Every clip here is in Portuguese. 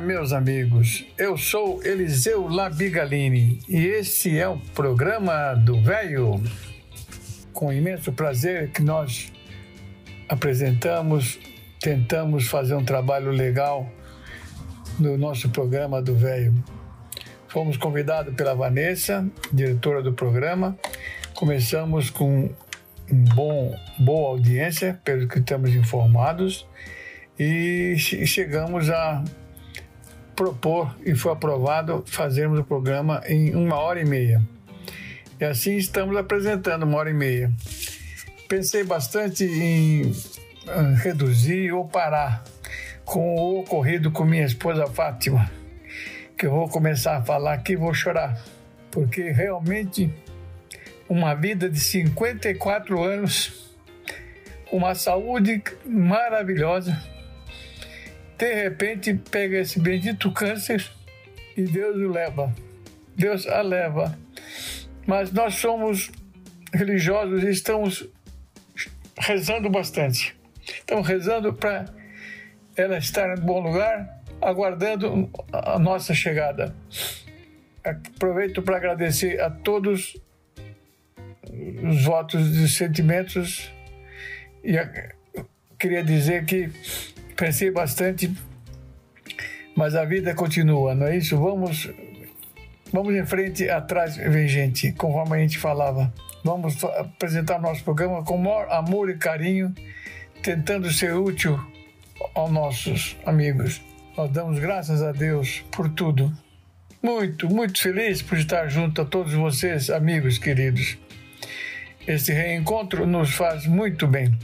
Meus amigos. Eu sou Eliseu Labigalini e este é o programa do Velho. Com imenso prazer que nós apresentamos, tentamos fazer um trabalho legal no nosso programa do Velho. Fomos convidados pela Vanessa, diretora do programa. Começamos com um bom, boa audiência, pelo que estamos informados e chegamos a propor e foi aprovado fazermos o programa em uma hora e meia. E assim estamos apresentando uma hora e meia. Pensei bastante em ah, reduzir ou parar com o ocorrido com minha esposa Fátima, que eu vou começar a falar aqui e vou chorar, porque realmente uma vida de 54 anos, uma saúde maravilhosa, de repente pega esse bendito câncer e Deus o leva. Deus a leva. Mas nós somos religiosos e estamos rezando bastante. Estamos rezando para ela estar em bom lugar, aguardando a nossa chegada. Aproveito para agradecer a todos os votos de sentimentos e queria dizer que pensei bastante, mas a vida continua, não é isso? Vamos, vamos em frente, atrás vem gente, conforme a gente falava. Vamos apresentar nosso programa com maior amor e carinho, tentando ser útil aos nossos amigos. Nós damos graças a Deus por tudo. Muito, muito feliz por estar junto a todos vocês, amigos queridos. Este reencontro nos faz muito bem.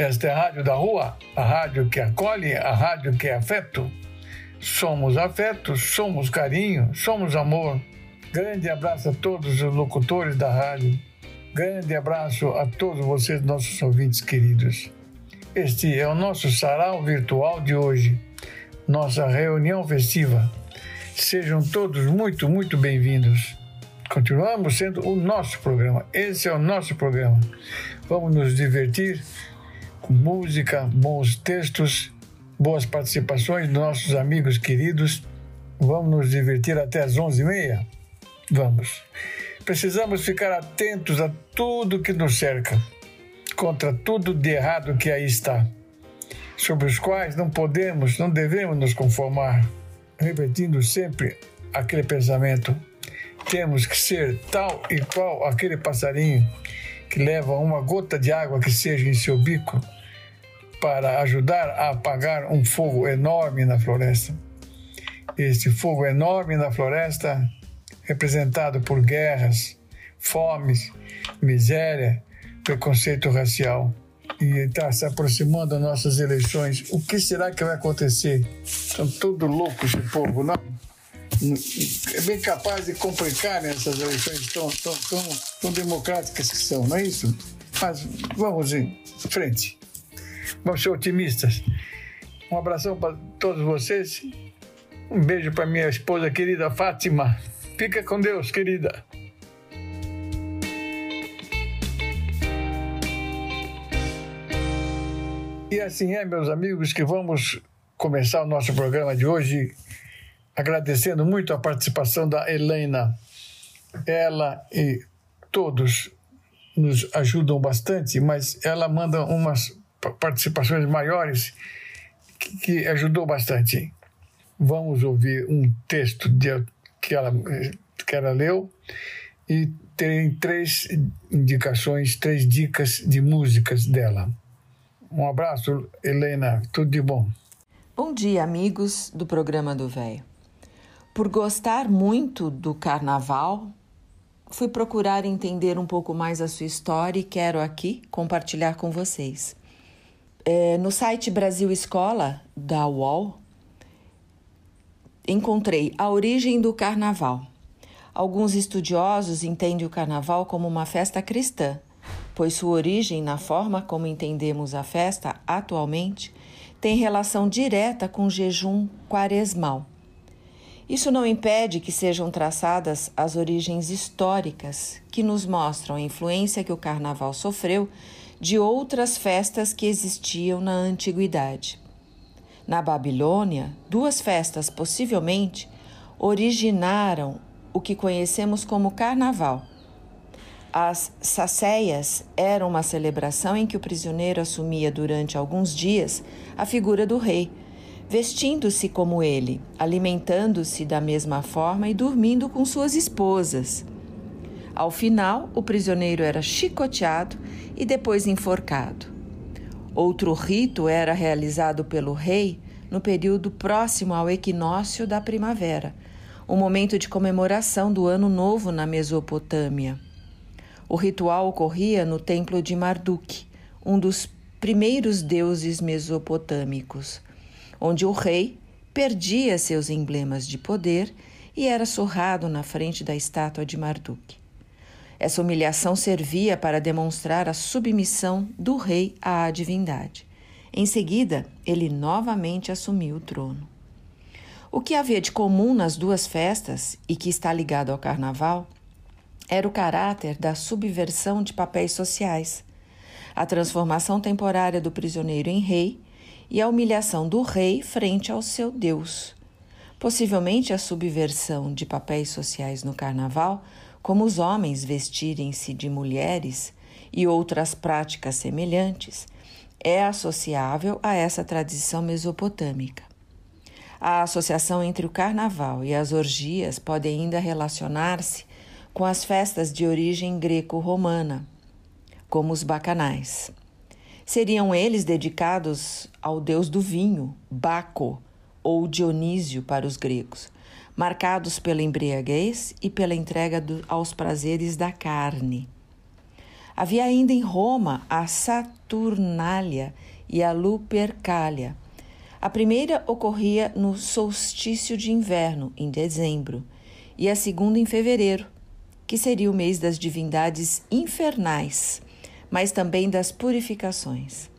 Esta é a Rádio da Rua, a rádio que acolhe, a rádio que é afeto. Somos afeto, somos carinho, somos amor. Grande abraço a todos os locutores da rádio. Grande abraço a todos vocês, nossos ouvintes queridos. Este é o nosso sarau virtual de hoje, nossa reunião festiva. Sejam todos muito, muito bem-vindos. Continuamos sendo o nosso programa. Esse é o nosso programa. Vamos nos divertir música, bons textos, boas participações dos nossos amigos queridos. Vamos nos divertir até as 11h30? Vamos. Precisamos ficar atentos a tudo que nos cerca, contra tudo de errado que aí está, sobre os quais não podemos, não devemos nos conformar, repetindo sempre aquele pensamento: temos que ser tal e qual aquele passarinho que leva uma gota de água que seja em seu bico para ajudar a apagar um fogo enorme na floresta. Este fogo enorme na floresta, representado por guerras, fomes, miséria, preconceito racial. E está se aproximando das nossas eleições. O que será que vai acontecer? Estão todos loucos esse povo, não? É bem capaz de complicar essas eleições tão, tão, tão, tão democráticas que são, não é isso? Mas vamos em frente. Vamos ser otimistas. Um abração para todos vocês. Um beijo para minha esposa querida Fátima. Fica com Deus, querida. E assim é, meus amigos, que vamos começar o nosso programa de hoje agradecendo muito a participação da Helena. Ela e todos nos ajudam bastante, mas ela manda umas participações maiores que, que ajudou bastante. Vamos ouvir um texto de, que, ela, que ela leu e tem três indicações, três dicas de músicas dela. Um abraço, Helena, tudo de bom. Bom dia, amigos do programa do Velho. Por gostar muito do carnaval, fui procurar entender um pouco mais a sua história e quero aqui compartilhar com vocês. É, no site Brasil Escola, da UOL, encontrei a origem do carnaval. Alguns estudiosos entendem o carnaval como uma festa cristã, pois sua origem, na forma como entendemos a festa atualmente, tem relação direta com o jejum quaresmal. Isso não impede que sejam traçadas as origens históricas que nos mostram a influência que o carnaval sofreu de outras festas que existiam na antiguidade. Na Babilônia, duas festas possivelmente originaram o que conhecemos como carnaval. As sacéias eram uma celebração em que o prisioneiro assumia durante alguns dias a figura do rei vestindo-se como ele, alimentando-se da mesma forma e dormindo com suas esposas. Ao final, o prisioneiro era chicoteado e depois enforcado. Outro rito era realizado pelo rei no período próximo ao equinócio da primavera, um momento de comemoração do Ano Novo na Mesopotâmia. O ritual ocorria no templo de Marduk, um dos primeiros deuses mesopotâmicos onde o rei perdia seus emblemas de poder e era surrado na frente da estátua de Marduk. Essa humilhação servia para demonstrar a submissão do rei à divindade. Em seguida, ele novamente assumiu o trono. O que havia de comum nas duas festas e que está ligado ao carnaval era o caráter da subversão de papéis sociais, a transformação temporária do prisioneiro em rei e a humilhação do rei frente ao seu Deus. Possivelmente a subversão de papéis sociais no carnaval, como os homens vestirem-se de mulheres e outras práticas semelhantes, é associável a essa tradição mesopotâmica. A associação entre o carnaval e as orgias pode ainda relacionar-se com as festas de origem greco-romana, como os bacanais. Seriam eles dedicados ao deus do vinho, Baco, ou Dionísio para os gregos, marcados pela embriaguez e pela entrega do, aos prazeres da carne. Havia ainda em Roma a Saturnália e a Lupercalia. A primeira ocorria no solstício de inverno, em dezembro, e a segunda em fevereiro, que seria o mês das divindades infernais mas também das purificações.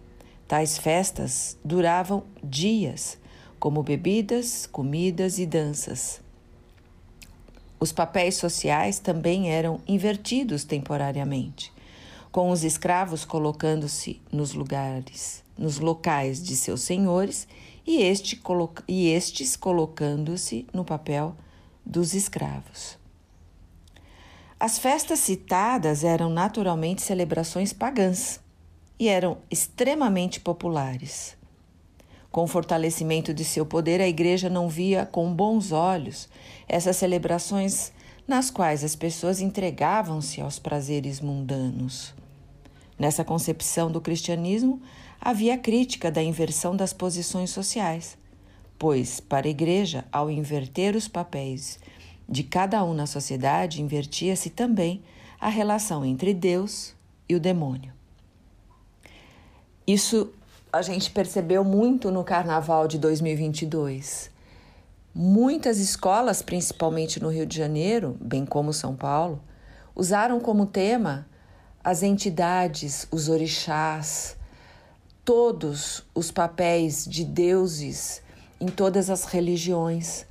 Tais festas duravam dias, como bebidas, comidas e danças. Os papéis sociais também eram invertidos temporariamente, com os escravos colocando-se nos lugares, nos locais de seus senhores e, este, e estes colocando-se no papel dos escravos. As festas citadas eram naturalmente celebrações pagãs e eram extremamente populares. Com o fortalecimento de seu poder, a Igreja não via com bons olhos essas celebrações nas quais as pessoas entregavam-se aos prazeres mundanos. Nessa concepção do cristianismo, havia crítica da inversão das posições sociais, pois, para a Igreja, ao inverter os papéis de cada um na sociedade, invertia-se também a relação entre Deus e o demônio. Isso a gente percebeu muito no carnaval de 2022. Muitas escolas, principalmente no Rio de Janeiro, bem como São Paulo, usaram como tema as entidades, os orixás, todos os papéis de deuses em todas as religiões,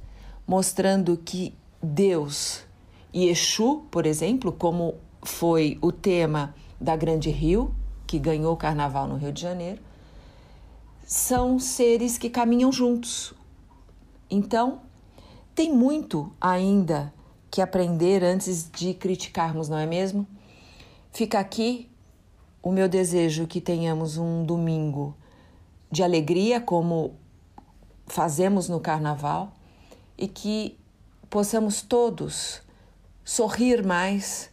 mostrando que Deus e Exu, por exemplo, como foi o tema da Grande Rio, que ganhou o carnaval no Rio de Janeiro, são seres que caminham juntos. Então, tem muito ainda que aprender antes de criticarmos, não é mesmo? Fica aqui o meu desejo que tenhamos um domingo de alegria, como fazemos no carnaval, e que possamos todos sorrir mais,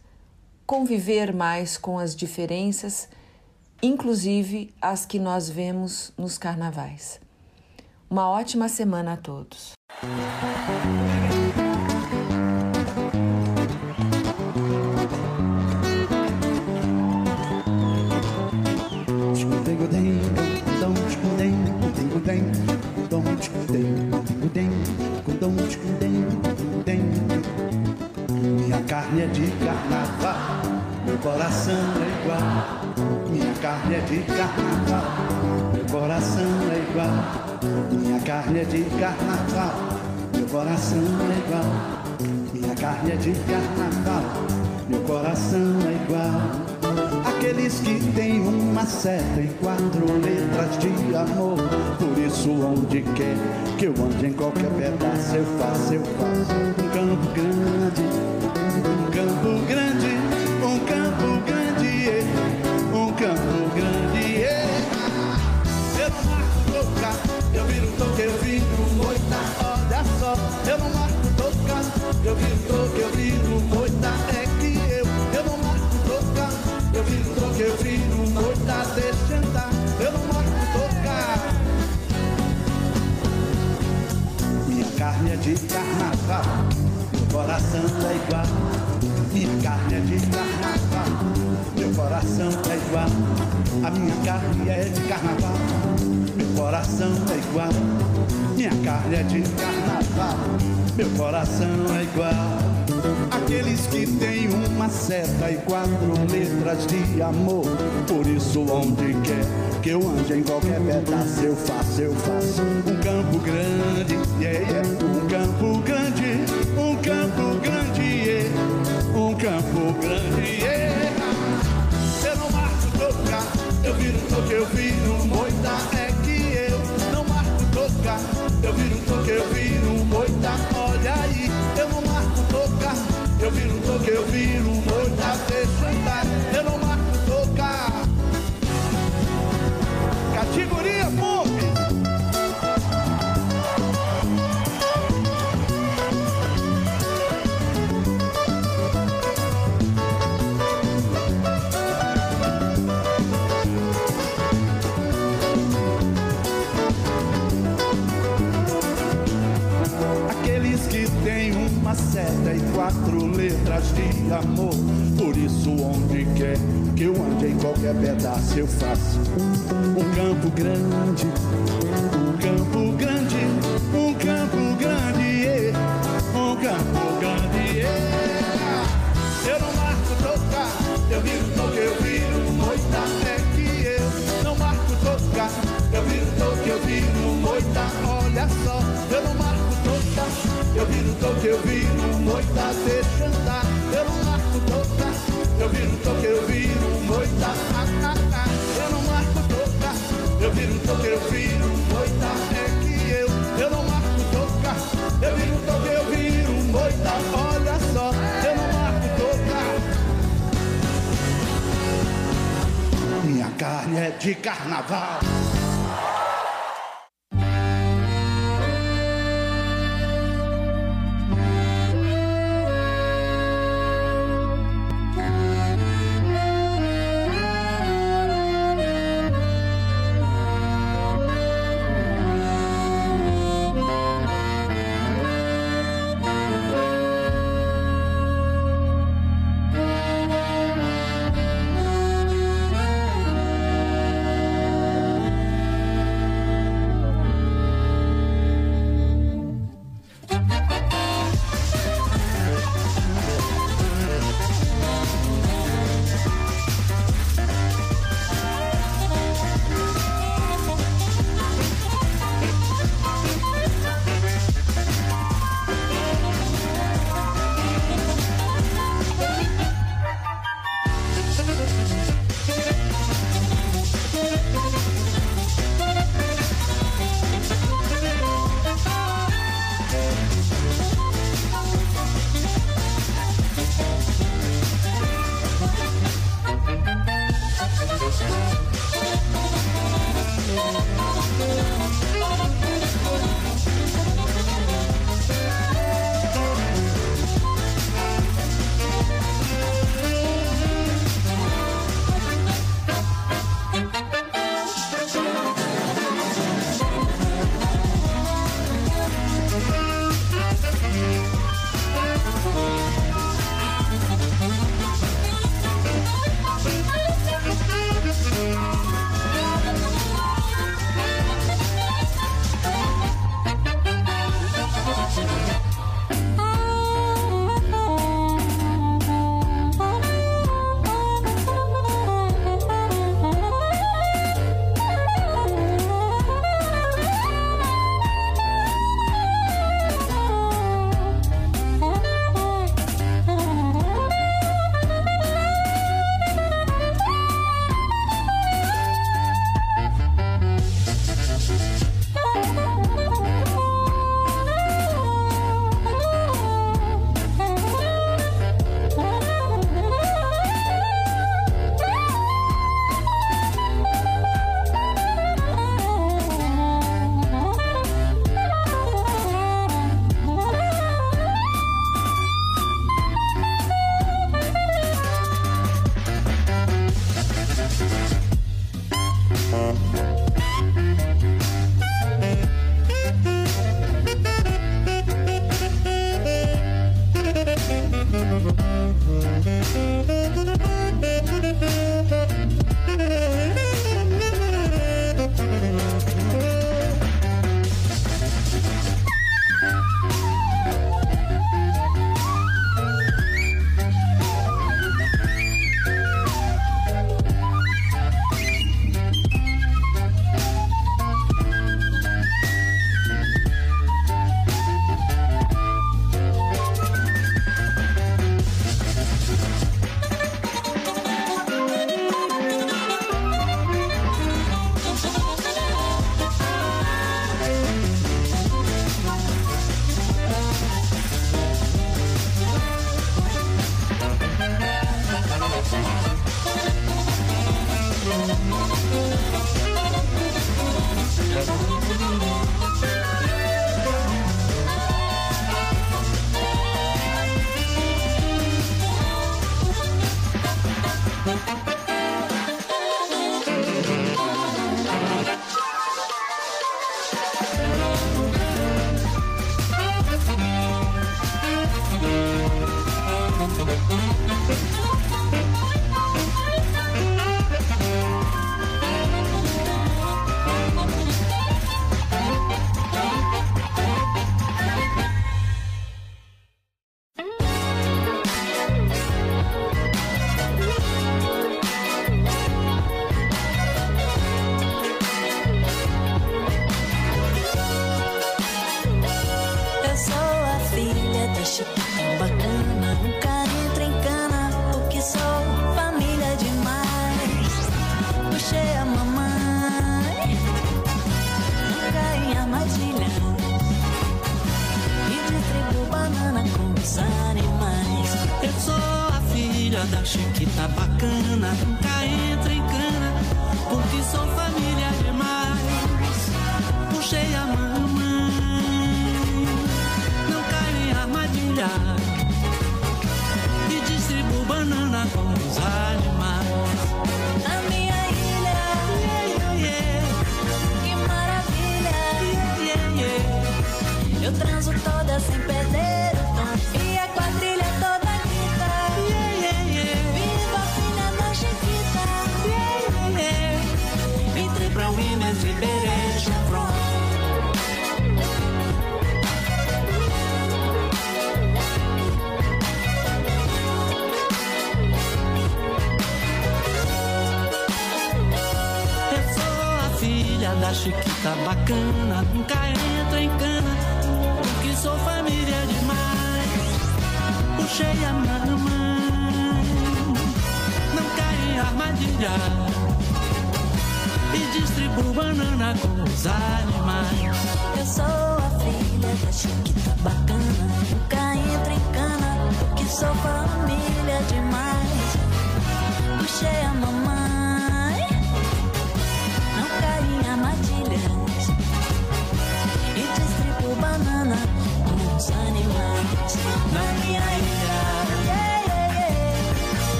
conviver mais com as diferenças, inclusive as que nós vemos nos carnavais. Uma ótima semana a todos. De carnaval, meu coração é igual. Minha carne é de carnaval, meu coração é igual. Minha carne é de carnaval, meu coração é igual. Aqueles que têm uma seta em quatro letras de amor. Por isso, onde quer que eu ande em qualquer pedaço, eu faço, eu faço um campo grande, um campo grande, um campo Eu não marco tocar, eu viro toque, eu viro moita. Olha só, eu não marco tocar, eu viro toque, eu viro moita. É que eu, não marco tocar, eu viro toque, eu viro moita. Deixa andar, eu não marco tocar. Minha carne é de carnaval, meu coração é igual. Minha carne é de carnaval, meu coração é igual. A minha carne é de carnaval, coração é igual. Minha carne é de carnaval, meu coração é igual. Aqueles que têm uma seta e quatro letras de amor. Por isso, onde quer que eu ande em qualquer pedaço, eu faço, eu faço um campo grande, yeah, yeah. um campo grande, um campo grande, yeah. um campo grande. Yeah. Eu não marco tocar, eu viro toque, eu viro moita. 34 letras de amor. Por isso, onde quer que eu ande, em qualquer pedaço eu faço. Um campo grande, um campo grande, um campo grande, é. um campo grande. É. Eu não marco tocar, eu viro toque, eu viro moita é que eu não marco tocar, eu viro toque, eu viro moita. Olha só, eu não marco tocar, eu viro toque, eu viro moita. Deixa andar, eu não marco tocar, eu viro toque, eu viro moita. Ah, ah, ah. Eu não marco tocar, eu viro toque, eu viro moita. É que eu, eu não marco tocar, eu viro toque, eu viro moita. Olha só, eu não marco tocar. Minha carne é de carnaval.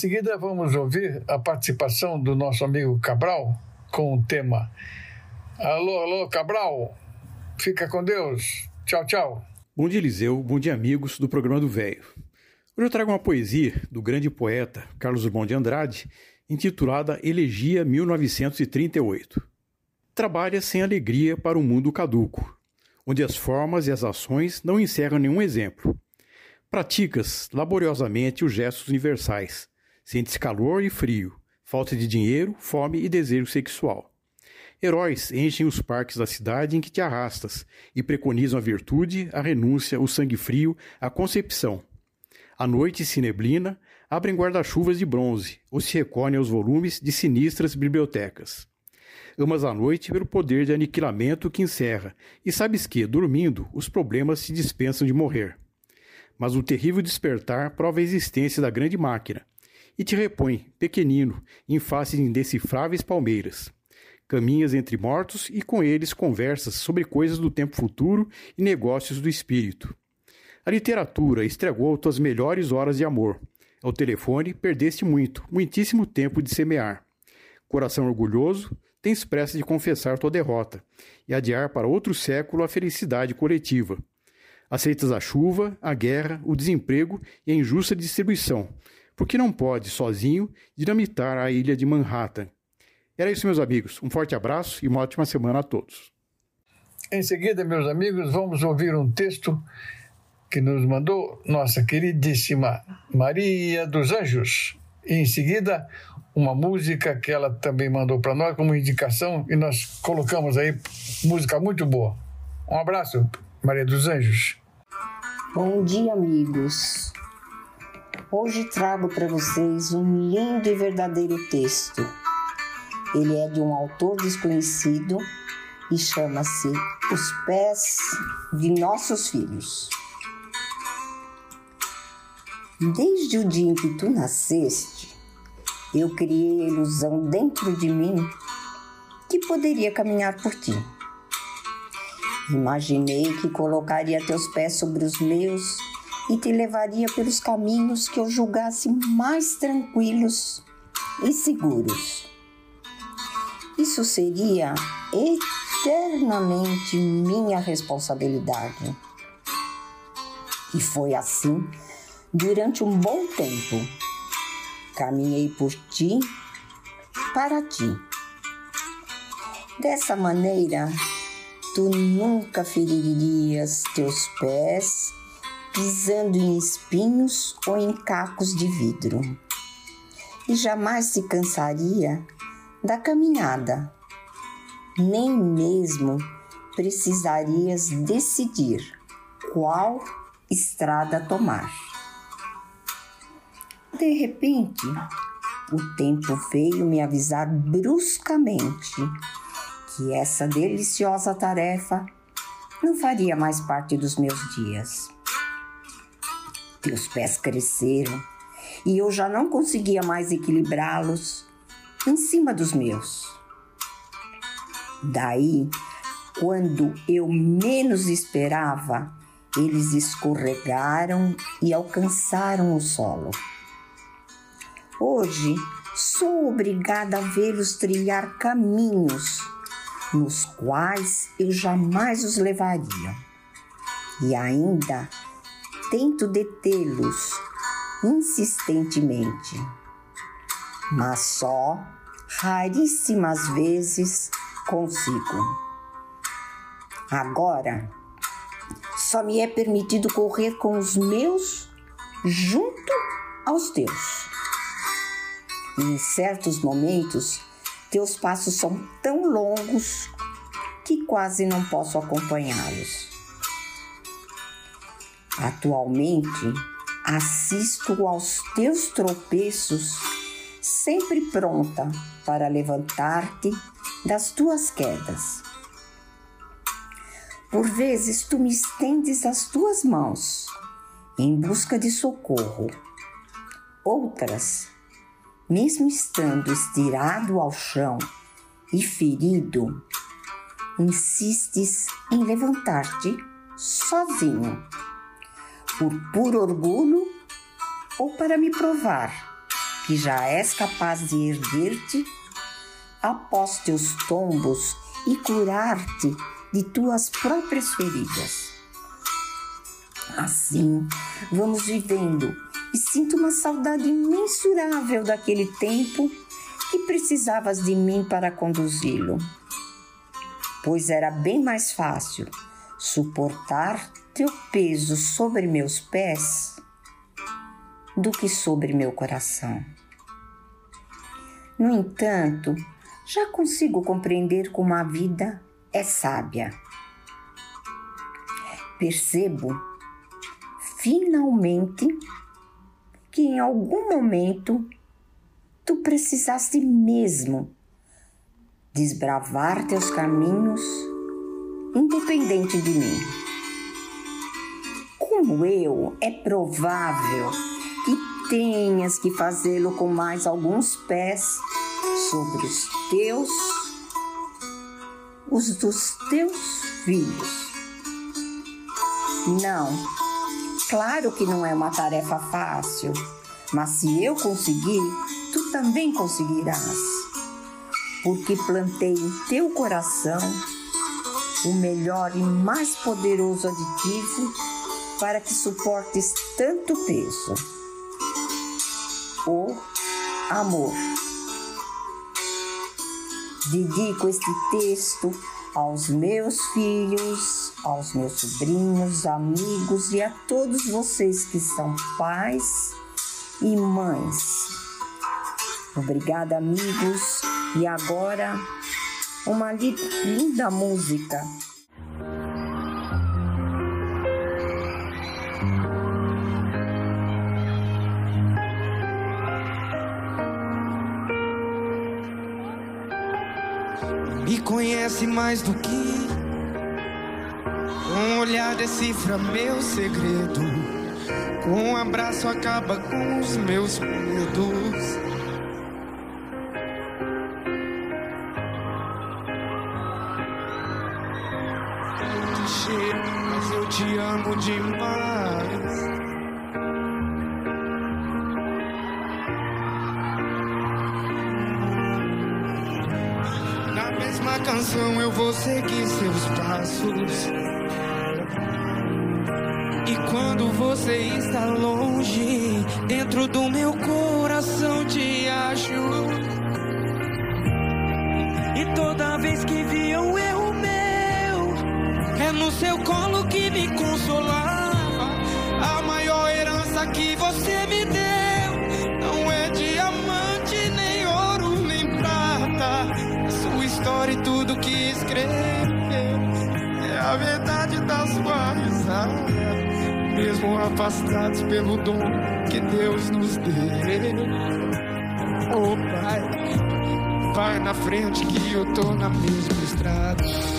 Seguida, vamos ouvir a participação do nosso amigo Cabral com o tema Alô, alô, Cabral, fica com Deus. Tchau, tchau. Bom dia, Eliseu. Bom dia, amigos do programa do Velho. Hoje eu trago uma poesia do grande poeta Carlos Drummond de Andrade, intitulada Elegia 1938. Trabalha sem alegria para um mundo caduco, onde as formas e as ações não encerram nenhum exemplo. Praticas laboriosamente os gestos universais, Sentes calor e frio, falta de dinheiro, fome e desejo sexual. Heróis enchem os parques da cidade em que te arrastas e preconizam a virtude, a renúncia, o sangue frio, a concepção. A noite se neblina, abrem guarda-chuvas de bronze ou se recolhem aos volumes de sinistras bibliotecas. Amas a noite pelo poder de aniquilamento que encerra, e sabes que, dormindo, os problemas se dispensam de morrer. Mas o terrível despertar prova a existência da grande máquina, e te repõe, pequenino, em face de indecifráveis palmeiras. Caminhas entre mortos e com eles conversas sobre coisas do tempo futuro e negócios do espírito. A literatura estragou tuas melhores horas de amor. Ao telefone perdeste muito, muitíssimo tempo de semear. Coração orgulhoso, tens pressa de confessar tua derrota e adiar para outro século a felicidade coletiva. Aceitas a chuva, a guerra, o desemprego e a injusta distribuição, porque não pode, sozinho, dinamitar a ilha de Manhattan. Era isso, meus amigos. Um forte abraço e uma ótima semana a todos. Em seguida, meus amigos, vamos ouvir um texto que nos mandou nossa queridíssima Maria dos Anjos. E em seguida, uma música que ela também mandou para nós como indicação e nós colocamos aí música muito boa. Um abraço, Maria dos Anjos. Bom dia, amigos. Hoje trago para vocês um lindo e verdadeiro texto. Ele é de um autor desconhecido e chama-se Os Pés de Nossos Filhos. Desde o dia em que tu nasceste, eu criei a ilusão dentro de mim que poderia caminhar por ti. Imaginei que colocaria teus pés sobre os meus e te levaria pelos caminhos que eu julgasse mais tranquilos e seguros. Isso seria eternamente minha responsabilidade. E foi assim durante um bom tempo. Caminhei por ti, para ti. Dessa maneira, tu nunca feririas teus pés pisando em espinhos ou em cacos de vidro. E jamais se cansaria da caminhada, nem mesmo precisarias decidir qual estrada tomar. De repente, o tempo veio me avisar bruscamente que essa deliciosa tarefa não faria mais parte dos meus dias. Teus pés cresceram e eu já não conseguia mais equilibrá-los em cima dos meus. Daí, quando eu menos esperava, eles escorregaram e alcançaram o solo. Hoje, sou obrigada a vê-los trilhar caminhos nos quais eu jamais os levaria. E ainda tento detê-los insistentemente, mas só raríssimas vezes consigo. Agora, só me é permitido correr com os meus junto aos teus. E em certos momentos, teus passos são tão longos que quase não posso acompanhá-los. Atualmente, assisto aos teus tropeços, sempre pronta para levantar-te das tuas quedas. Por vezes tu me estendes as tuas mãos em busca de socorro. Outras, mesmo estando estirado ao chão e ferido, insistes em levantar-te sozinho por puro orgulho ou para me provar que já és capaz de erguer-te após teus tombos e curar-te de tuas próprias feridas. Assim, vamos vivendo e sinto uma saudade imensurável daquele tempo que precisavas de mim para conduzi-lo. Pois era bem mais fácil suportar teu peso sobre meus pés do que sobre meu coração. No entanto, já consigo compreender como a vida é sábia. Percebo, finalmente, que em algum momento tu precisaste mesmo desbravar teus caminhos independente de mim. Como eu, é provável que tenhas que fazê-lo com mais alguns pés sobre os teus, os dos teus filhos. Não, claro que não é uma tarefa fácil, mas se eu conseguir, tu também conseguirás, porque plantei em teu coração o melhor e mais poderoso aditivo para que suportes tanto peso: o amor. Dedico este texto aos meus filhos, aos meus sobrinhos, amigos e a todos vocês que são pais e mães. Obrigada, amigos. E agora, uma linda música conhece mais do que um olhar decifra meu segredo. Com um abraço acaba com os meus medos. Mas eu te amo demais. Canção eu vou seguir seus passos. E quando você está longe, dentro do meu coração te acho. E toda vez que vi um erro meu, é no seu colo que me consolava. Afastados pelo dom que Deus nos deu. Oh Pai, vai na frente que eu tô na mesma estrada.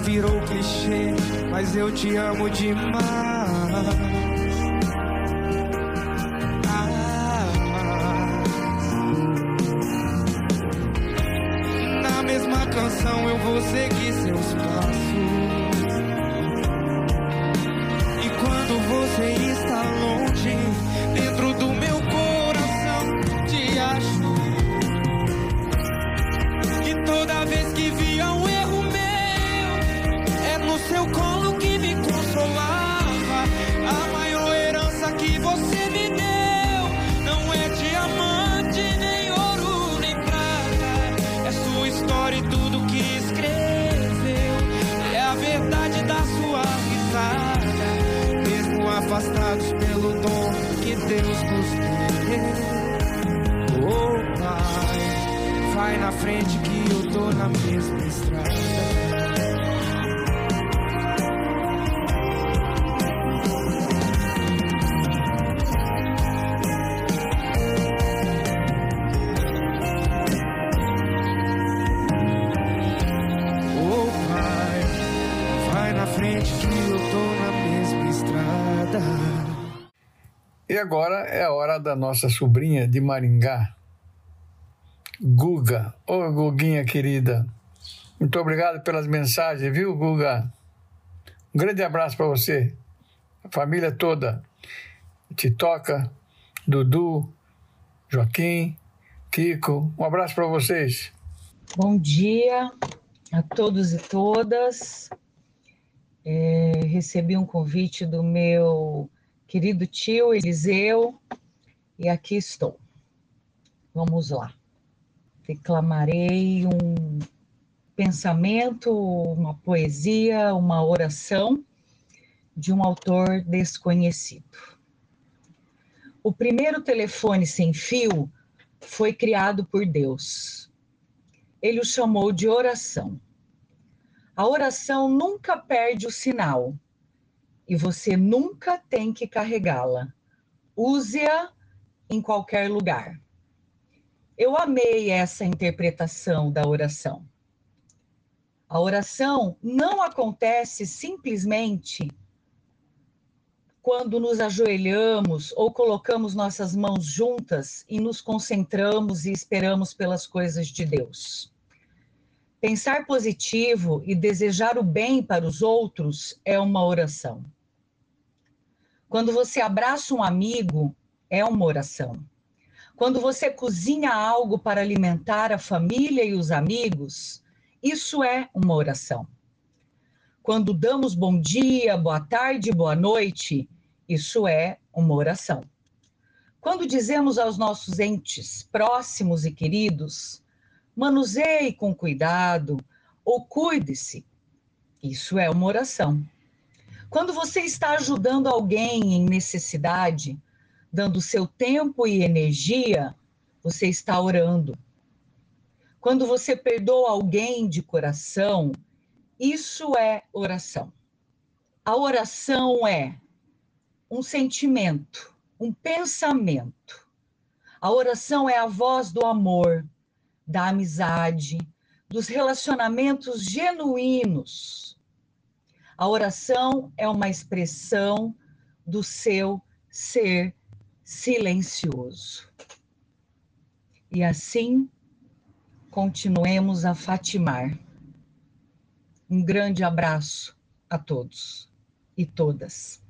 Virou clichê, mas eu te amo demais. Na mesma canção eu vou seguir seus passos. você está longe, Vai na frente que eu tô na mesma estrada. E agora é a hora da nossa sobrinha de Maringá, Guga. Ô, Guguinha querida, muito obrigado pelas mensagens, viu, Guga? Um grande abraço para você, a família toda. Titoca, Dudu, Joaquim, Kiko. Um abraço para vocês. Bom dia a todos e todas. É, recebi um convite do meu querido tio Eliseu e aqui estou. Vamos lá. Declamarei um pensamento, uma poesia, uma oração de um autor desconhecido. O primeiro telefone sem fio foi criado por Deus. Ele o chamou de oração. A oração nunca perde o sinal e você nunca tem que carregá-la. Use-a em qualquer lugar. Eu amei essa interpretação da oração. A oração não acontece simplesmente quando nos ajoelhamos ou colocamos nossas mãos juntas e nos concentramos e esperamos pelas coisas de Deus. Pensar positivo e desejar o bem para os outros é uma oração. Quando você abraça um amigo, é uma oração. Quando você cozinha algo para alimentar a família e os amigos, isso é uma oração. Quando damos bom dia, boa tarde, boa noite, isso é uma oração. Quando dizemos aos nossos entes próximos e queridos, manuseie com cuidado ou cuide-se. Isso é uma oração. Quando você está ajudando alguém em necessidade, dando seu tempo e energia, você está orando. Quando você perdoa alguém de coração, isso é oração. A oração é um sentimento, um pensamento. A oração é a voz do amor, da amizade, dos relacionamentos genuínos. A oração é uma expressão do seu ser silencioso. E assim, continuemos a fatimar. Um grande abraço a todos e todas.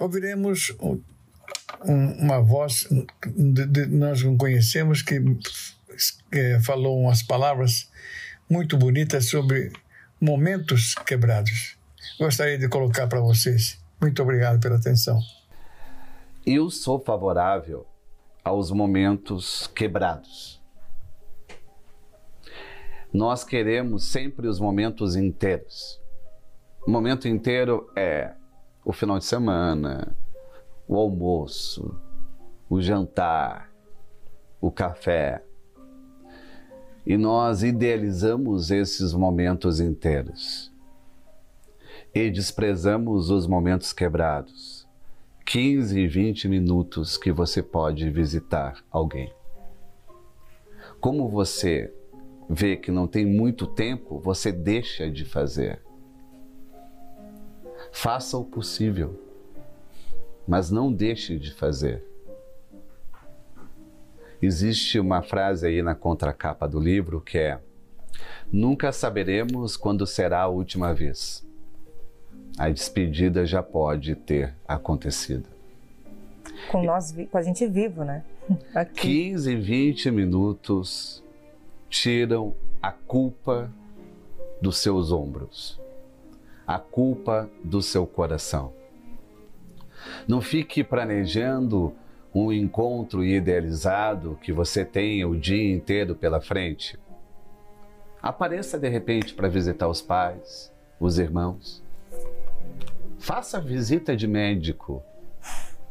Ouviremos uma voz que nós não conhecemos que é, falou umas palavras muito bonitas sobre momentos quebrados. Gostaria de colocar para vocês. Muito obrigado pela atenção. Eu sou favorável aos momentos quebrados. Nós queremos sempre os momentos inteiros. O momento inteiro é o final de semana, o almoço, o jantar, o café, e nós idealizamos esses momentos inteiros e desprezamos os momentos quebrados. 15 e 20 minutos que você pode visitar alguém. Como você vê que não tem muito tempo, você deixa de fazer. Faça o possível, mas não deixe de fazer. Existe uma frase aí na contracapa do livro que é: Nunca saberemos quando será a última vez. A despedida já pode ter acontecido. Com nós, com a gente vivo, né? Aqui. 15, 20 minutos tiram a culpa dos seus ombros, a culpa do seu coração. Não fique planejando um encontro idealizado que você tenha o dia inteiro pela frente. Apareça de repente para visitar os pais, os irmãos. Faça visita de médico.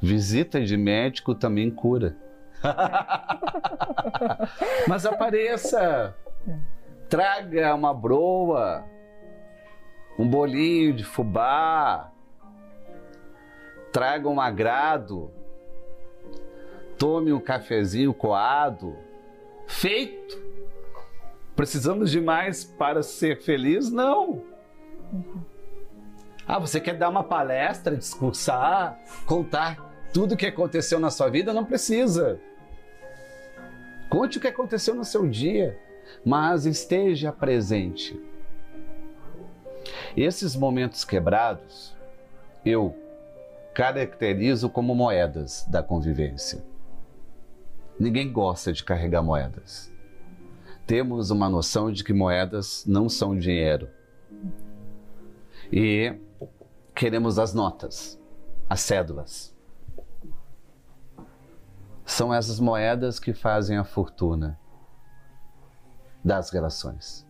Visita de médico também cura. Mas apareça. Traga uma broa, um bolinho de fubá. Traga um agrado tome um cafezinho coado. Feito! Precisamos de mais para ser feliz? Não! Ah, você quer dar uma palestra, discursar, contar tudo o que aconteceu na sua vida? Não precisa. Conte o que aconteceu no seu dia, mas esteja presente. Esses momentos quebrados, eu caracterizo como moedas da convivência. Ninguém gosta de carregar moedas. Temos uma noção de que moedas não são dinheiro. E queremos as notas, as cédulas. São essas moedas que fazem a fortuna das relações.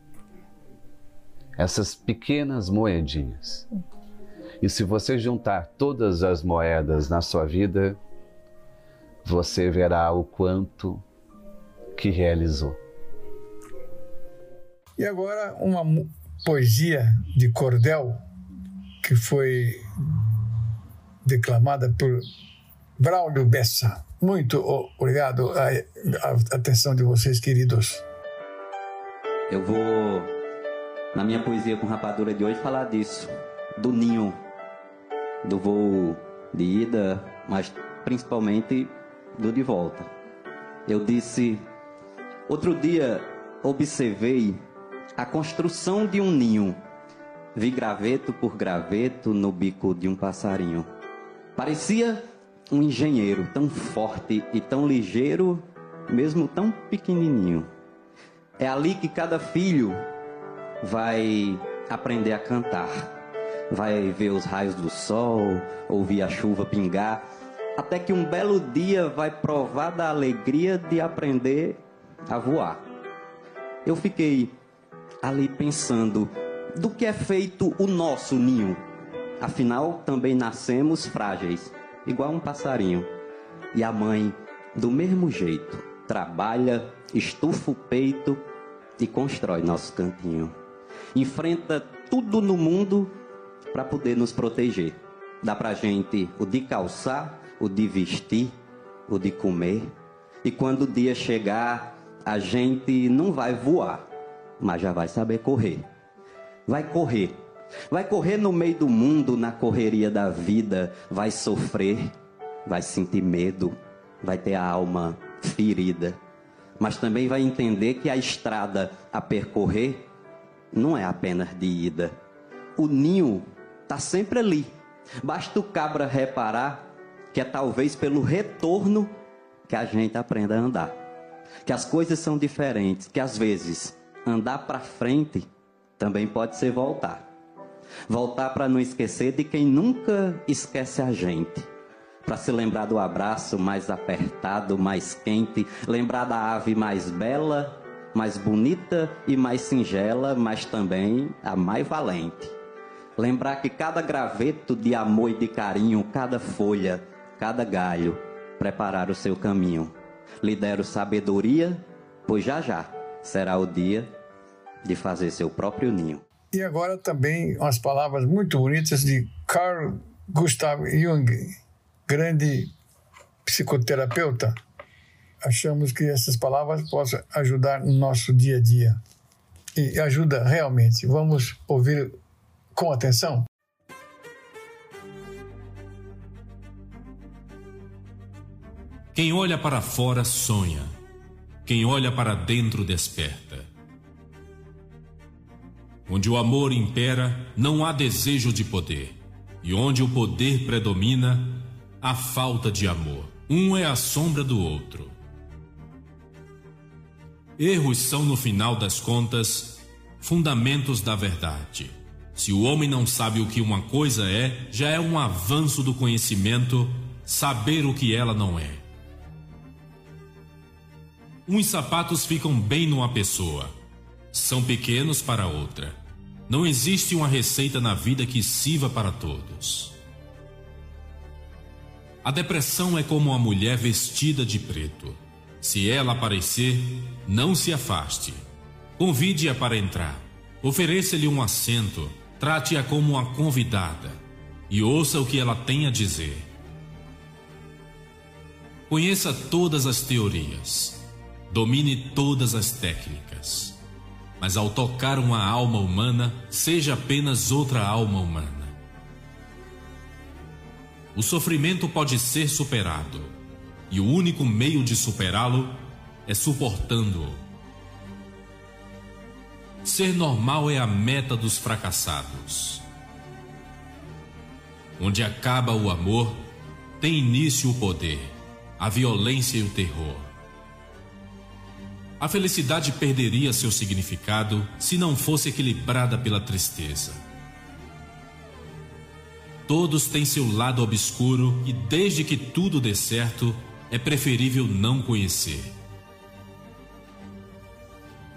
Essas pequenas moedinhas. E se você juntar todas as moedas na sua vida, você verá o quanto que realizou. E agora uma poesia de cordel que foi declamada por Braulio Bessa. Muito obrigado a, a atenção de vocês, queridos. Eu vou, na minha poesia com rapadura de hoje, falar disso, do ninho, do voo de ida, mas principalmente do de volta. Eu disse, outro dia observei a construção de um ninho Vi graveto por graveto no bico de um passarinho. Parecia um engenheiro tão forte e tão ligeiro, mesmo tão pequenininho. É ali que cada filho vai aprender a cantar, vai ver os raios do sol, ouvir a chuva pingar, até que um belo dia vai provar da alegria de aprender a voar. Eu fiquei ali pensando do que é feito o nosso ninho. Afinal, também nascemos frágeis, igual um passarinho. E a mãe, do mesmo jeito, trabalha, estufa o peito e constrói nosso cantinho. Enfrenta tudo no mundo para poder nos proteger. Dá pra gente o de calçar, o de vestir, o de comer. E quando o dia chegar, a gente não vai voar, mas já vai saber correr vai correr. Vai correr no meio do mundo, na correria da vida, vai sofrer, vai sentir medo, vai ter a alma ferida, mas também vai entender que a estrada a percorrer não é apenas de ida. O ninho está sempre ali. Basta o cabra reparar que é talvez pelo retorno que a gente aprenda a andar. Que as coisas são diferentes, que às vezes andar para frente também pode ser voltar. Voltar para não esquecer de quem nunca esquece a gente. Para se lembrar do abraço mais apertado, mais quente, lembrar da ave mais bela, mais bonita e mais singela, mas também a mais valente. Lembrar que cada graveto de amor e de carinho, cada folha, cada galho, preparar o seu caminho. Lhe deram sabedoria, pois já já será o dia de fazer seu próprio ninho. E agora também umas palavras muito bonitas de Carl Gustav Jung, grande psicoterapeuta. Achamos que essas palavras possam ajudar no nosso dia a dia. E ajuda realmente. Vamos ouvir com atenção? Quem olha para fora sonha, quem olha para dentro desperta. Onde o amor impera, não há desejo de poder. E onde o poder predomina, há falta de amor. Um é a sombra do outro. Erros são, no final das contas, fundamentos da verdade. Se o homem não sabe o que uma coisa é, já é um avanço do conhecimento saber o que ela não é. Uns sapatos ficam bem numa pessoa, são pequenos para outra. Não existe uma receita na vida que sirva para todos. A depressão é como uma mulher vestida de preto. Se ela aparecer, não se afaste. Convide-a para entrar. Ofereça-lhe um assento. Trate-a como uma convidada. E ouça o que ela tem a dizer. Conheça todas as teorias. Domine todas as técnicas mas ao tocar uma alma humana, seja apenas outra alma humana. O sofrimento pode ser superado, e o único meio de superá-lo é suportando-o. Ser normal é a meta dos fracassados. Onde acaba o amor, tem início o poder, a violência e o terror. A felicidade perderia seu significado se não fosse equilibrada pela tristeza. Todos têm seu lado obscuro e, desde que tudo dê certo, é preferível não conhecer.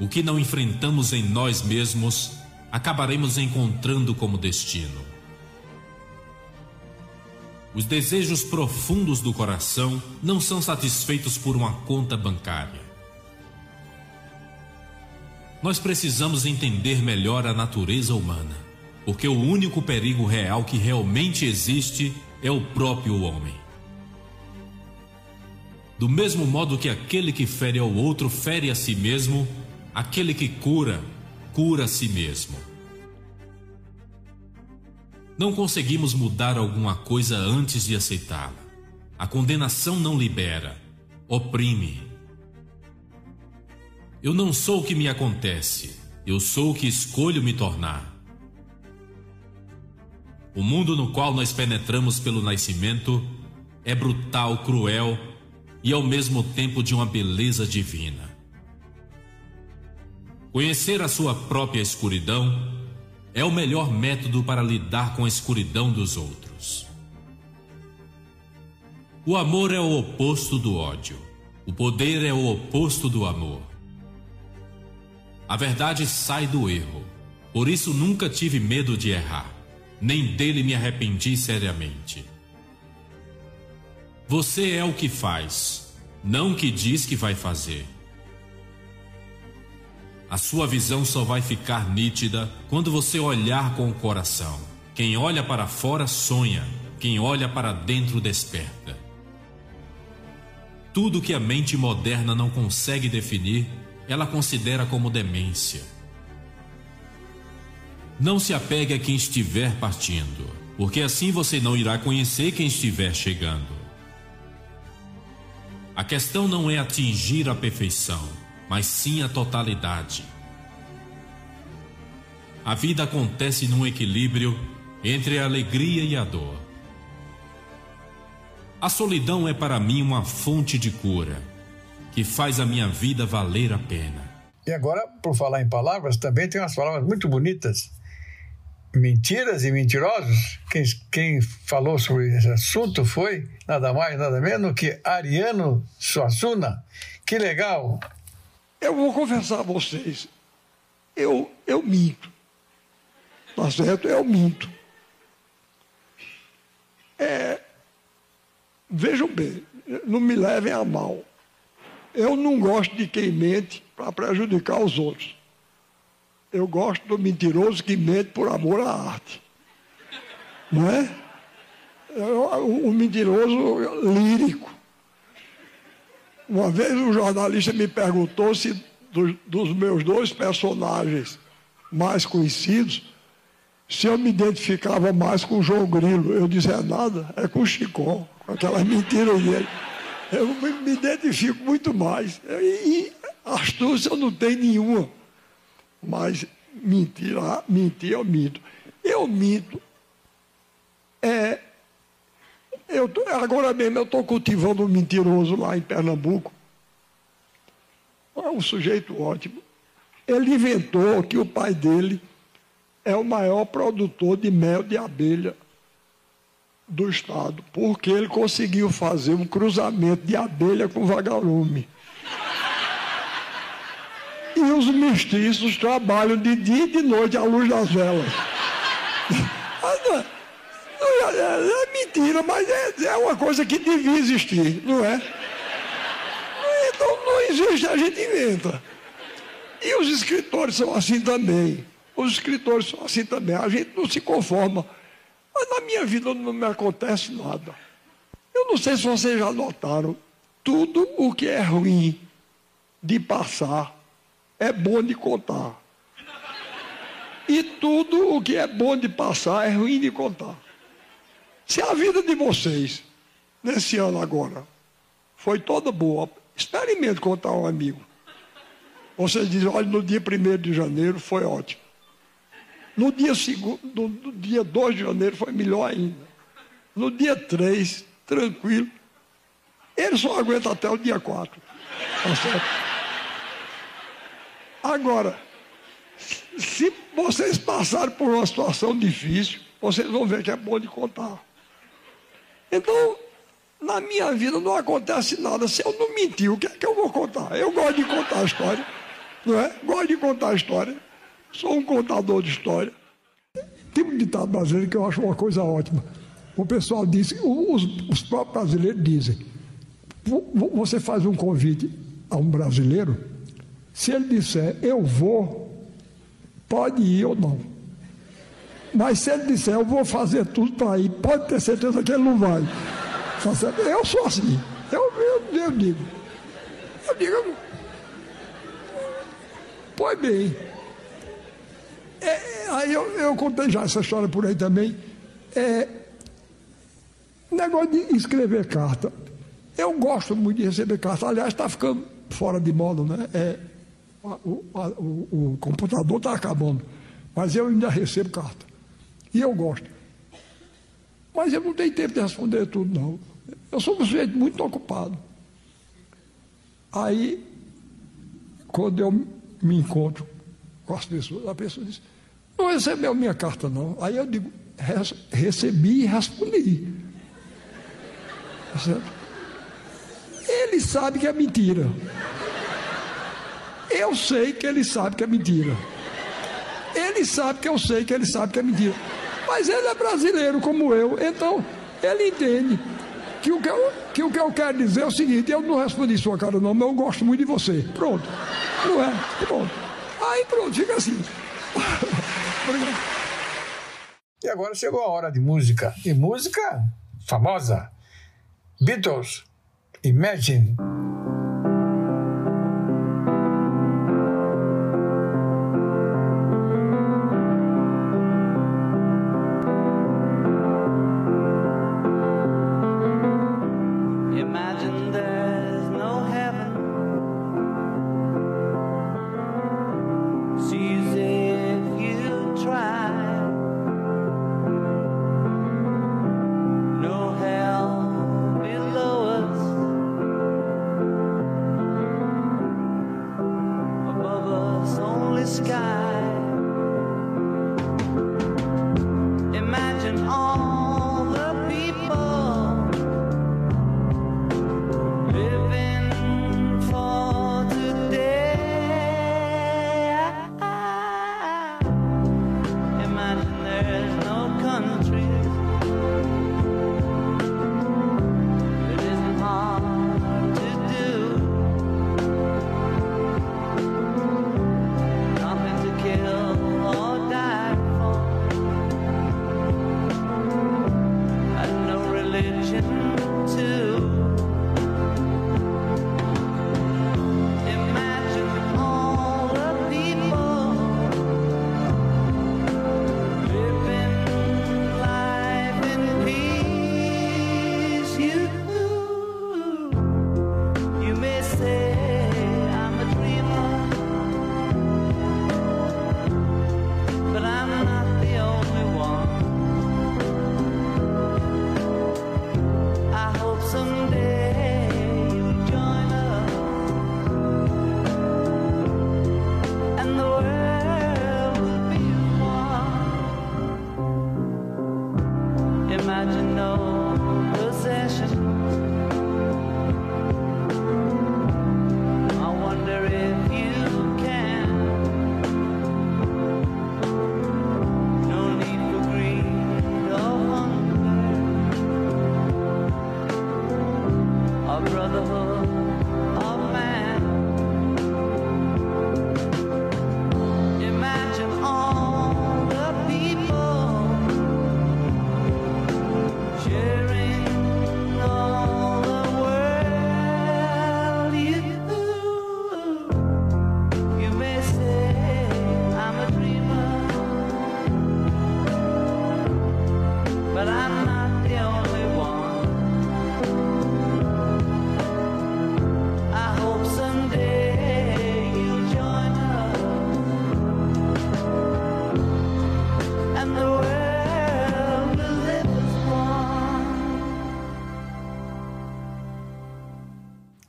O que não enfrentamos em nós mesmos, acabaremos encontrando como destino. Os desejos profundos do coração não são satisfeitos por uma conta bancária. Nós precisamos entender melhor a natureza humana porque o único perigo real que realmente existe é o próprio homem. Do mesmo modo que aquele que fere ao outro fere a si mesmo, aquele que cura, cura a si mesmo. Não conseguimos mudar alguma coisa antes de aceitá-la. A condenação não libera, oprime. Eu não sou o que me acontece, eu sou o que escolho me tornar. O mundo no qual nós penetramos pelo nascimento é brutal, cruel e ao mesmo tempo de uma beleza divina. Conhecer a sua própria escuridão é o melhor método para lidar com a escuridão dos outros. O amor é o oposto do ódio. O poder é o oposto do amor. A verdade sai do erro. Por isso nunca tive medo de errar nem dele me arrependi seriamente. Você é o que faz, não o que diz que vai fazer. A sua visão só vai ficar nítida quando você olhar com o coração. Quem olha para fora sonha, quem olha para dentro desperta. Tudo que a mente moderna não consegue definir, ela considera como demência. Não se apegue a quem estiver partindo, porque assim você não irá conhecer quem estiver chegando. A questão não é atingir a perfeição, mas sim a totalidade. A vida acontece num equilíbrio entre a alegria e a dor. A solidão é para mim uma fonte de cura, que faz a minha vida valer a pena. E agora, por falar em palavras, também tem umas palavras muito bonitas mentiras e mentirosos, quem, quem falou sobre esse assunto foi nada mais, nada menos que Ariano Suassuna. Que legal! Eu vou confessar a vocês, eu, eu minto. Tá certo? Eu minto. É, vejam bem, não me levem a mal. Eu não gosto de quem mente para prejudicar os outros. Eu gosto do mentiroso que mente por amor à arte. Não é? O mentiroso lírico. Uma vez um jornalista me perguntou se dos, dos meus dois personagens mais conhecidos, se eu me identificava mais com o João Grilo. Eu disse, é nada, é com o Chicó, com aquelas mentiras dele. Eu me identifico muito mais. E, astúcia eu não tenho nenhuma. Mas mentir, mentir eu minto. Eu minto. É, eu, agora mesmo eu estou cultivando um mentiroso lá em Pernambuco. É um sujeito ótimo. Ele inventou que o pai dele é o maior produtor de mel de abelha do estado, porque ele conseguiu fazer um cruzamento de abelha com vagalume. E os mestiços trabalham de dia e de noite à luz das velas. É, é, é, mentira, mas é, é uma coisa que devia existir, não é? Então não existe, a gente inventa. E os escritores são assim também. Os escritores são assim também. A gente não se conforma. Mas na minha vida não me acontece nada. Eu não sei se vocês já notaram. Tudo o que é ruim de passar é bom de contar. E tudo o que é bom de passar é ruim de contar. Se a vida de vocês, nesse ano agora, foi toda boa, experimente contar a um amigo. Vocês dizem, olha, no dia 1 de janeiro foi ótimo. No dia, segundo, no, dia 2 de janeiro foi melhor ainda. No dia 3, tranquilo. Ele só aguenta até o dia 4. Tá certo? Agora, se vocês passarem por uma situação difícil, vocês vão ver que é bom de contar. Então, na minha vida não acontece nada. Se eu não mentir, o que é que eu vou contar? Eu gosto de contar a história, não é? Gosto de contar a história. Sou um contador de história. Tem um ditado brasileiro que eu acho uma coisa ótima. O pessoal diz, os, os próprios brasileiros dizem, você faz um convite a um brasileiro, se ele disser eu vou, pode ir ou não. Mas se ele disser eu vou fazer tudo para ir, pode ter certeza que ele não vai. Tá eu sou assim. Eu, eu, eu digo. Eu digo. Pois bem. É, aí eu, eu contei já essa história por aí também. É, negócio de escrever carta. Eu gosto muito de receber carta. Aliás, está ficando fora de moda, né? É, o, o, o computador está acabando. Mas eu ainda recebo carta. E eu gosto. Mas eu não tenho tempo de responder tudo, não. Eu sou um sujeito muito ocupado. Aí, quando eu me encontro com as pessoas, a pessoa diz, não recebeu minha carta, não. Aí eu digo, recebi e respondi. Tá? Ele sabe que é mentira. Eu sei que ele sabe que é mentira. Ele sabe que eu sei que ele sabe que é mentira. Mas ele é brasileiro como eu, então ele entende que o que eu, que o que eu quero dizer é o seguinte: eu não respondi sua cara, não, mas eu gosto muito de você. Pronto. Não é? Pronto. Aí pronto, fica assim. e agora chegou a hora de música. E música famosa: Beatles, Imagine.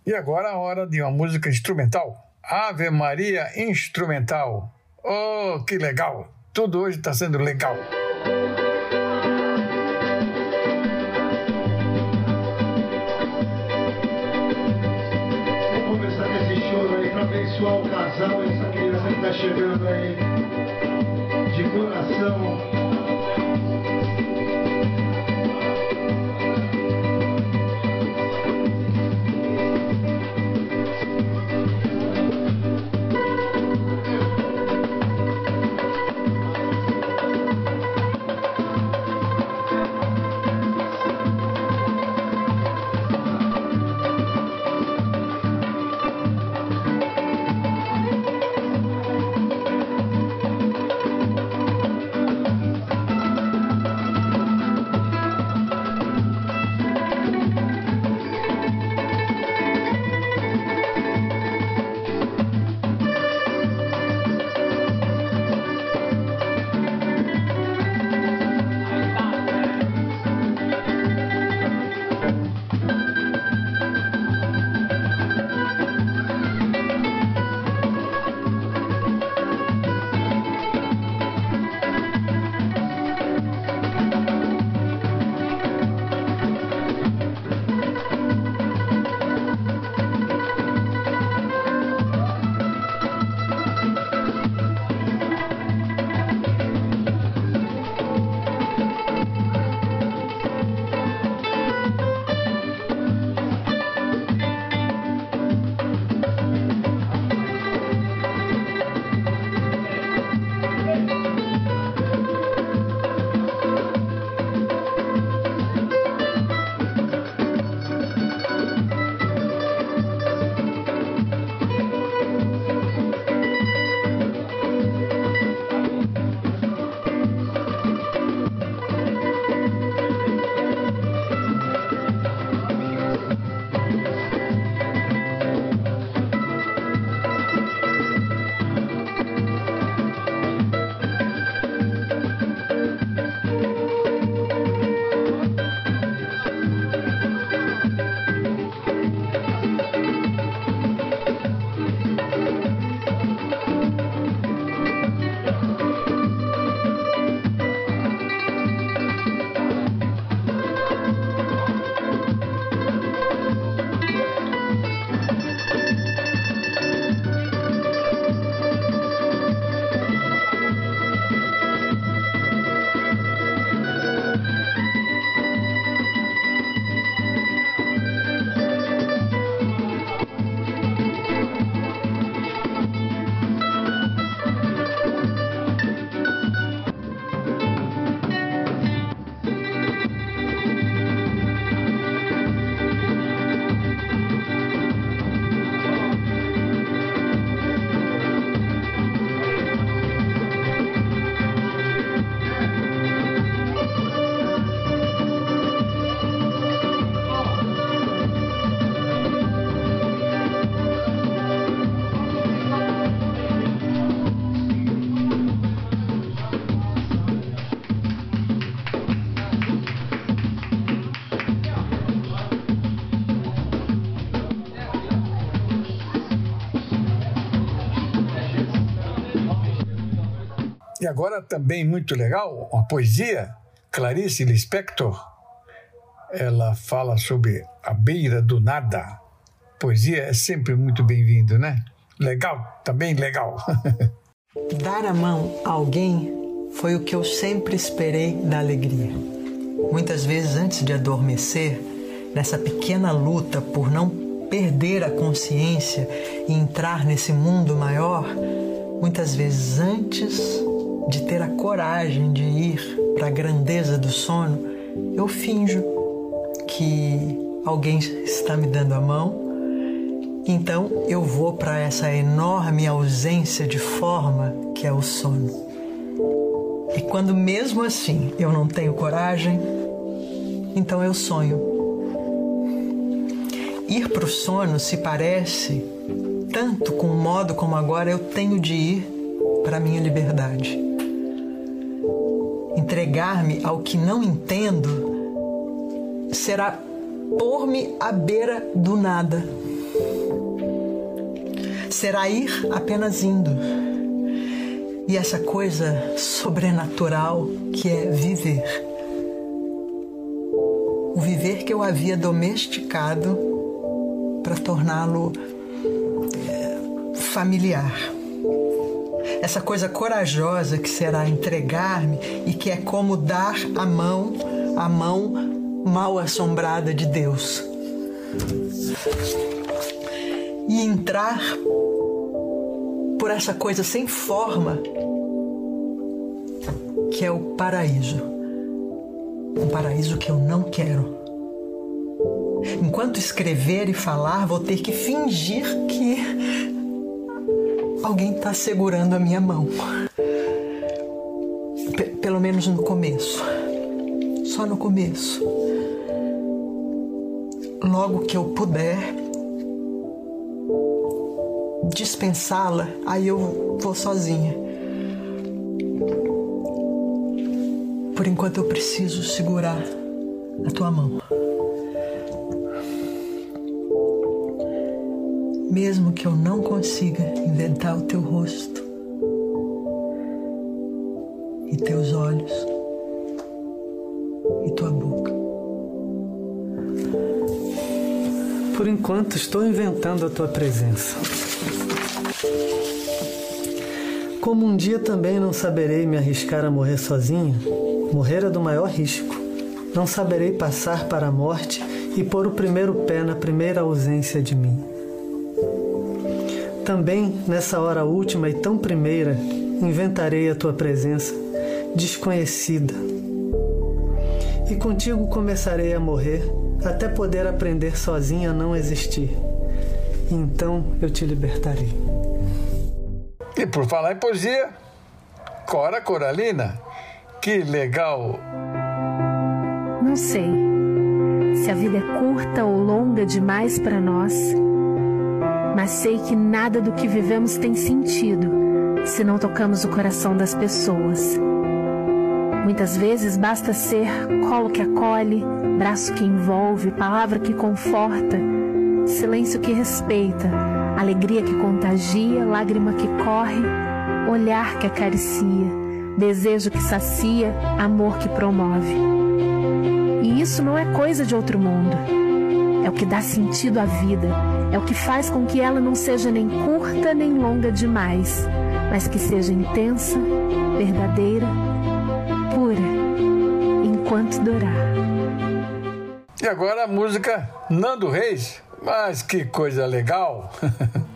E agora a hora de uma música instrumental. Ave Maria Instrumental. Oh, que legal! Tudo hoje está sendo legal. Vamos começar com esse choro aí para abençoar o casal, essa criança que está chegando aí. Agora também muito legal, uma poesia, Clarice Lispector. Ela fala sobre a beira do nada. Poesia é sempre muito bem-vindo, né? Legal, também legal. Dar a mão a alguém foi o que eu sempre esperei da alegria. Muitas vezes antes de adormecer, nessa pequena luta por não perder a consciência e entrar nesse mundo maior, muitas vezes antes de ter a coragem de ir para a grandeza do sono, eu finjo que alguém está me dando a mão. Então eu vou para essa enorme ausência de forma que é o sono. E quando mesmo assim eu não tenho coragem, então eu sonho. Ir para o sono se parece tanto com o modo como agora eu tenho de ir para minha liberdade entregar-me ao que não entendo será pôr-me à beira do nada. será ir apenas indo. E essa coisa sobrenatural que é viver. O viver que eu havia domesticado para torná-lo é, familiar. Essa coisa corajosa que será entregar-me e que é como dar a mão, a mão mal assombrada de Deus e entrar por essa coisa sem forma que é o paraíso. Um paraíso que eu não quero. Enquanto escrever e falar, vou ter que fingir que alguém está segurando a minha mão. P pelo menos no começo. Só no começo. Logo que eu puder, dispensá-la, aí eu vou sozinha. Por enquanto eu preciso segurar a tua mão. Mesmo que eu não consiga inventar o teu rosto e teus olhos e tua boca. Por enquanto estou inventando a tua presença. Como um dia também não saberei me arriscar a morrer sozinho, morrer é do maior risco. Não saberei passar para a morte e pôr o primeiro pé na primeira ausência de mim. Também, nessa hora última e tão primeira, inventarei a tua presença, desconhecida. E contigo começarei a morrer, até poder aprender sozinha a não existir. Então eu te libertarei. E por falar em poesia, Cora Coralina, que legal! Não sei se a vida é curta ou longa demais para nós, mas sei que nada do que vivemos tem sentido se não tocamos o coração das pessoas. Muitas vezes basta ser colo que acolhe, braço que envolve, palavra que conforta, silêncio que respeita alegria que contagia, lágrima que corre, olhar que acaricia, desejo que sacia, amor que promove. E isso não é coisa de outro mundo. É o que dá sentido à vida, é o que faz com que ela não seja nem curta nem longa demais, mas que seja intensa, verdadeira, pura, enquanto durar. E agora a música Nando Reis, mas que coisa legal!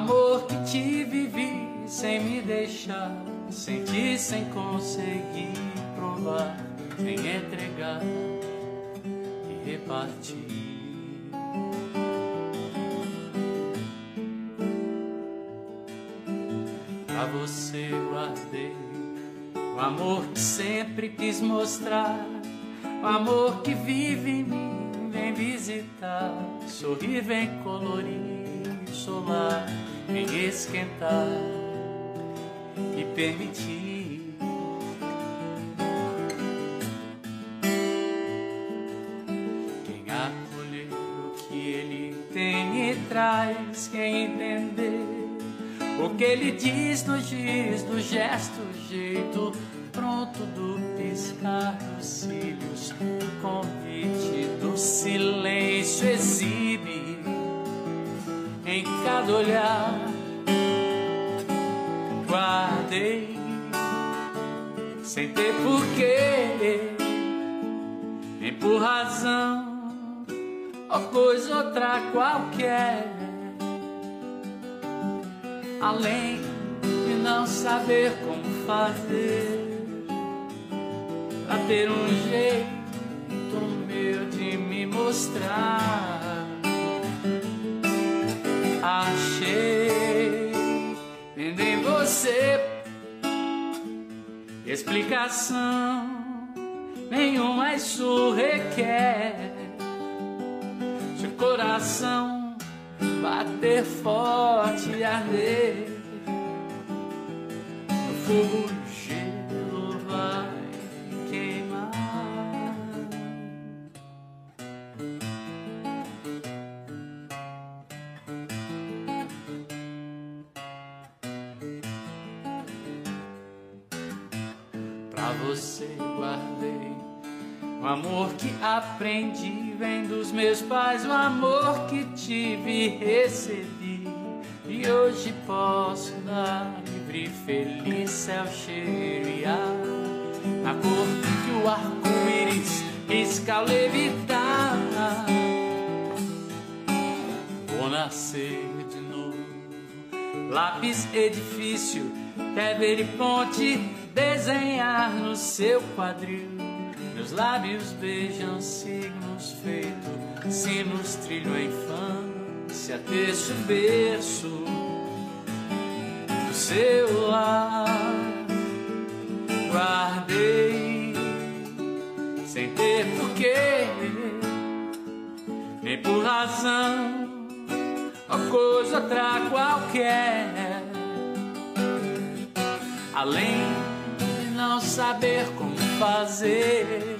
amor que te vivi sem me deixar, senti sem conseguir provar, sem entregar repartir. Pra você guardei o amor que sempre quis mostrar, o amor que vive em mim, vem visitar, sorrir, vem colorir, solar, vem esquentar e permitir. Traz quem entender o que ele diz nos giz, do gesto, jeito pronto do Guardei sem ter porquê, nem por razão ou coisa outra qualquer. Além de não saber como fazer pra ter um jeito meu de me mostrar. Achei em você explicação nenhuma isso requer coração bater forte e arder. No fogo amor que aprendi vem dos meus pais, o amor que tive recebi. E hoje posso dar livre, feliz céu, cheiro e ar. Na cor que o arco-íris risca ao levitar. Vou nascer de novo, lápis, edifício, Teber e ponte, desenhar no seu quadril. Meus lábios beijam signos feitos, sinos trilham a infância, texto berço do seu lar. Guardei sem ter porquê, nem por razão, uma coisa outra qualquer. Além não saber como fazer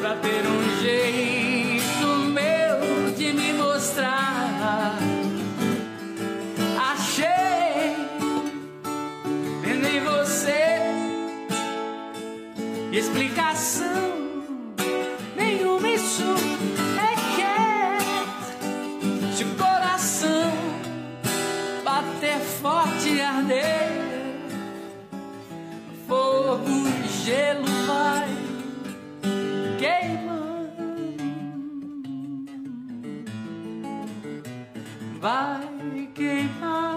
pra ter um jeito meu de me mostrar. Achei vendo em você explicação gelo vai queimando, vai queimando.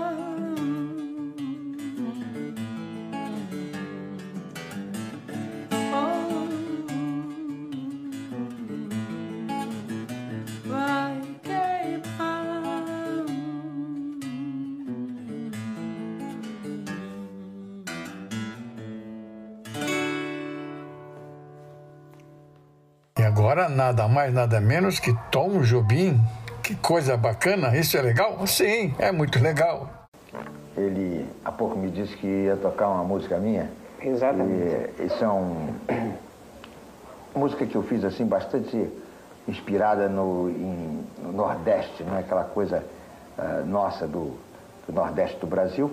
Agora, nada mais, nada menos que Tom Jobim. Que coisa bacana, isso é legal? Sim, é muito legal. Ele há pouco me disse que ia tocar uma música minha. Exatamente. E, isso é um, uma música que eu fiz assim bastante inspirada no, em- no Nordeste, não é aquela coisa ah, nossa do, do Nordeste do Brasil.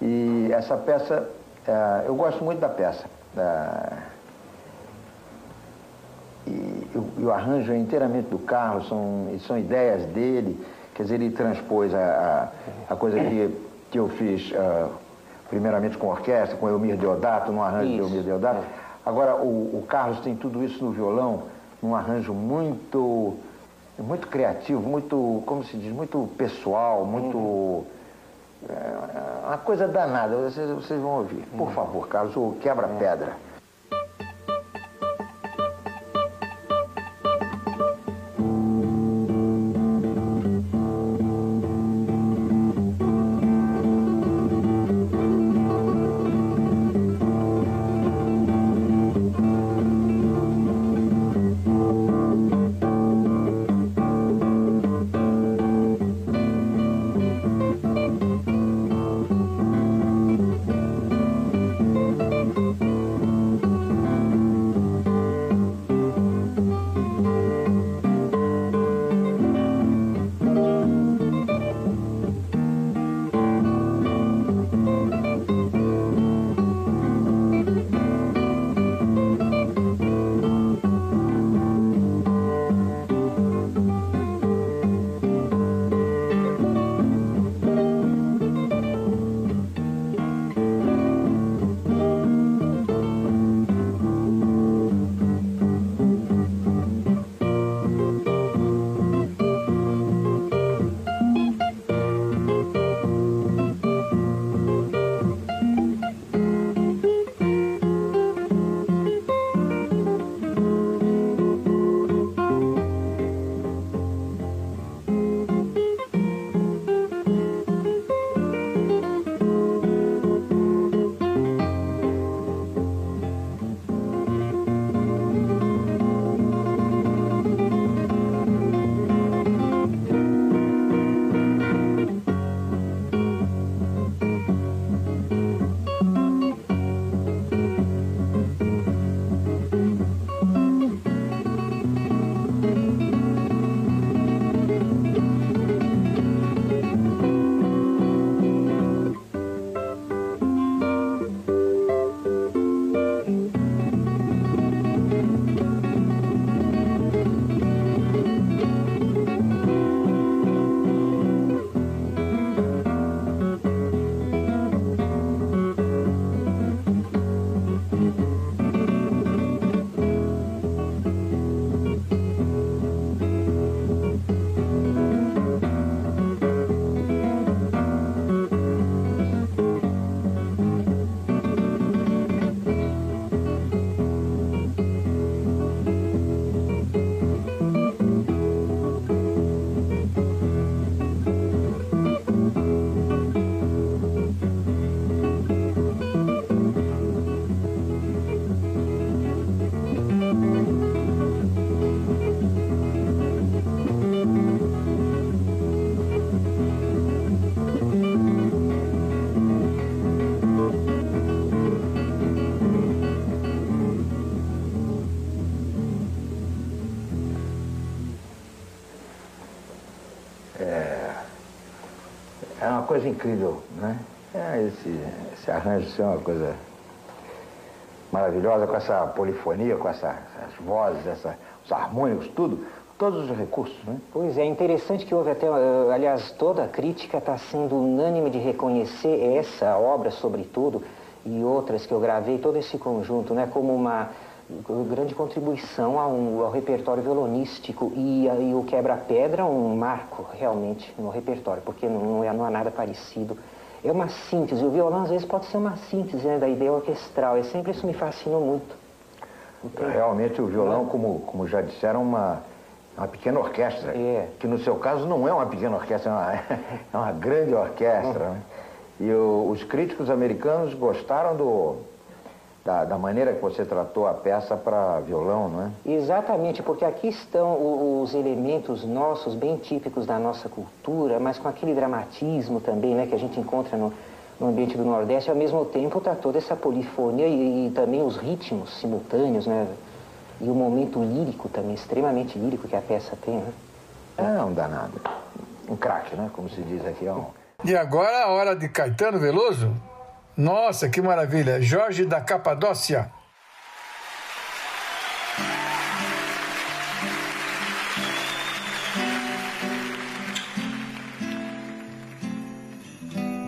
E essa peça, ah, eu gosto muito da peça. Ah, e, o- e o arranjo é inteiramente do Carlos, são, são ideias dele, quer dizer, ele transpôs a, a, a coisa que, que eu fiz ah, primeiramente com orquestra, com Elmir Deodato, num arranjo de Isso. Elmir Deodato. Agora, o, o Carlos tem tudo isso no violão, num arranjo muito, muito criativo, muito, como se diz, muito pessoal, muito... é, uma coisa danada, vocês, vocês vão ouvir. Por favor, Carlos, o quebra-pedra. Coisa incrível, né? É, esse, esse arranjo assim, é uma coisa maravilhosa, com essa polifonia, com essa, essas vozes, essa, os harmônicos, tudo, todos os recursos, né? Pois é, interessante que houve até, eh, aliás, toda a crítica está sendo unânime de reconhecer essa obra, sobretudo, e outras que eu gravei, todo esse conjunto, né, como uma grande contribuição ao, ao repertório violonístico e, e o quebra-pedra um marco realmente no repertório, porque não, é, não há nada parecido. É uma síntese, o violão às vezes pode ser uma síntese né, da ideia orquestral, é sempre isso me fascinou muito. Então, realmente o violão, como, como já disseram, uma, uma pequena orquestra, é. que no seu caso não é uma pequena orquestra, é uma, é uma grande orquestra. Né? E o, os críticos americanos gostaram do, da, da, maneira que você tratou a peça para violão, não é? Exatamente, porque aqui estão os elementos nossos, bem típicos da nossa cultura, mas com aquele dramatismo também, né, que a gente encontra no, no ambiente do Nordeste. Ao mesmo tempo, está toda essa polifonia e, e, também os ritmos simultâneos, né? E o momento lírico também, extremamente lírico que a peça tem, né? É um danado. Um craque, né? Como se diz aqui. É um... E agora a hora de Caetano Veloso? Nossa, que maravilha! Jorge da Capadócia.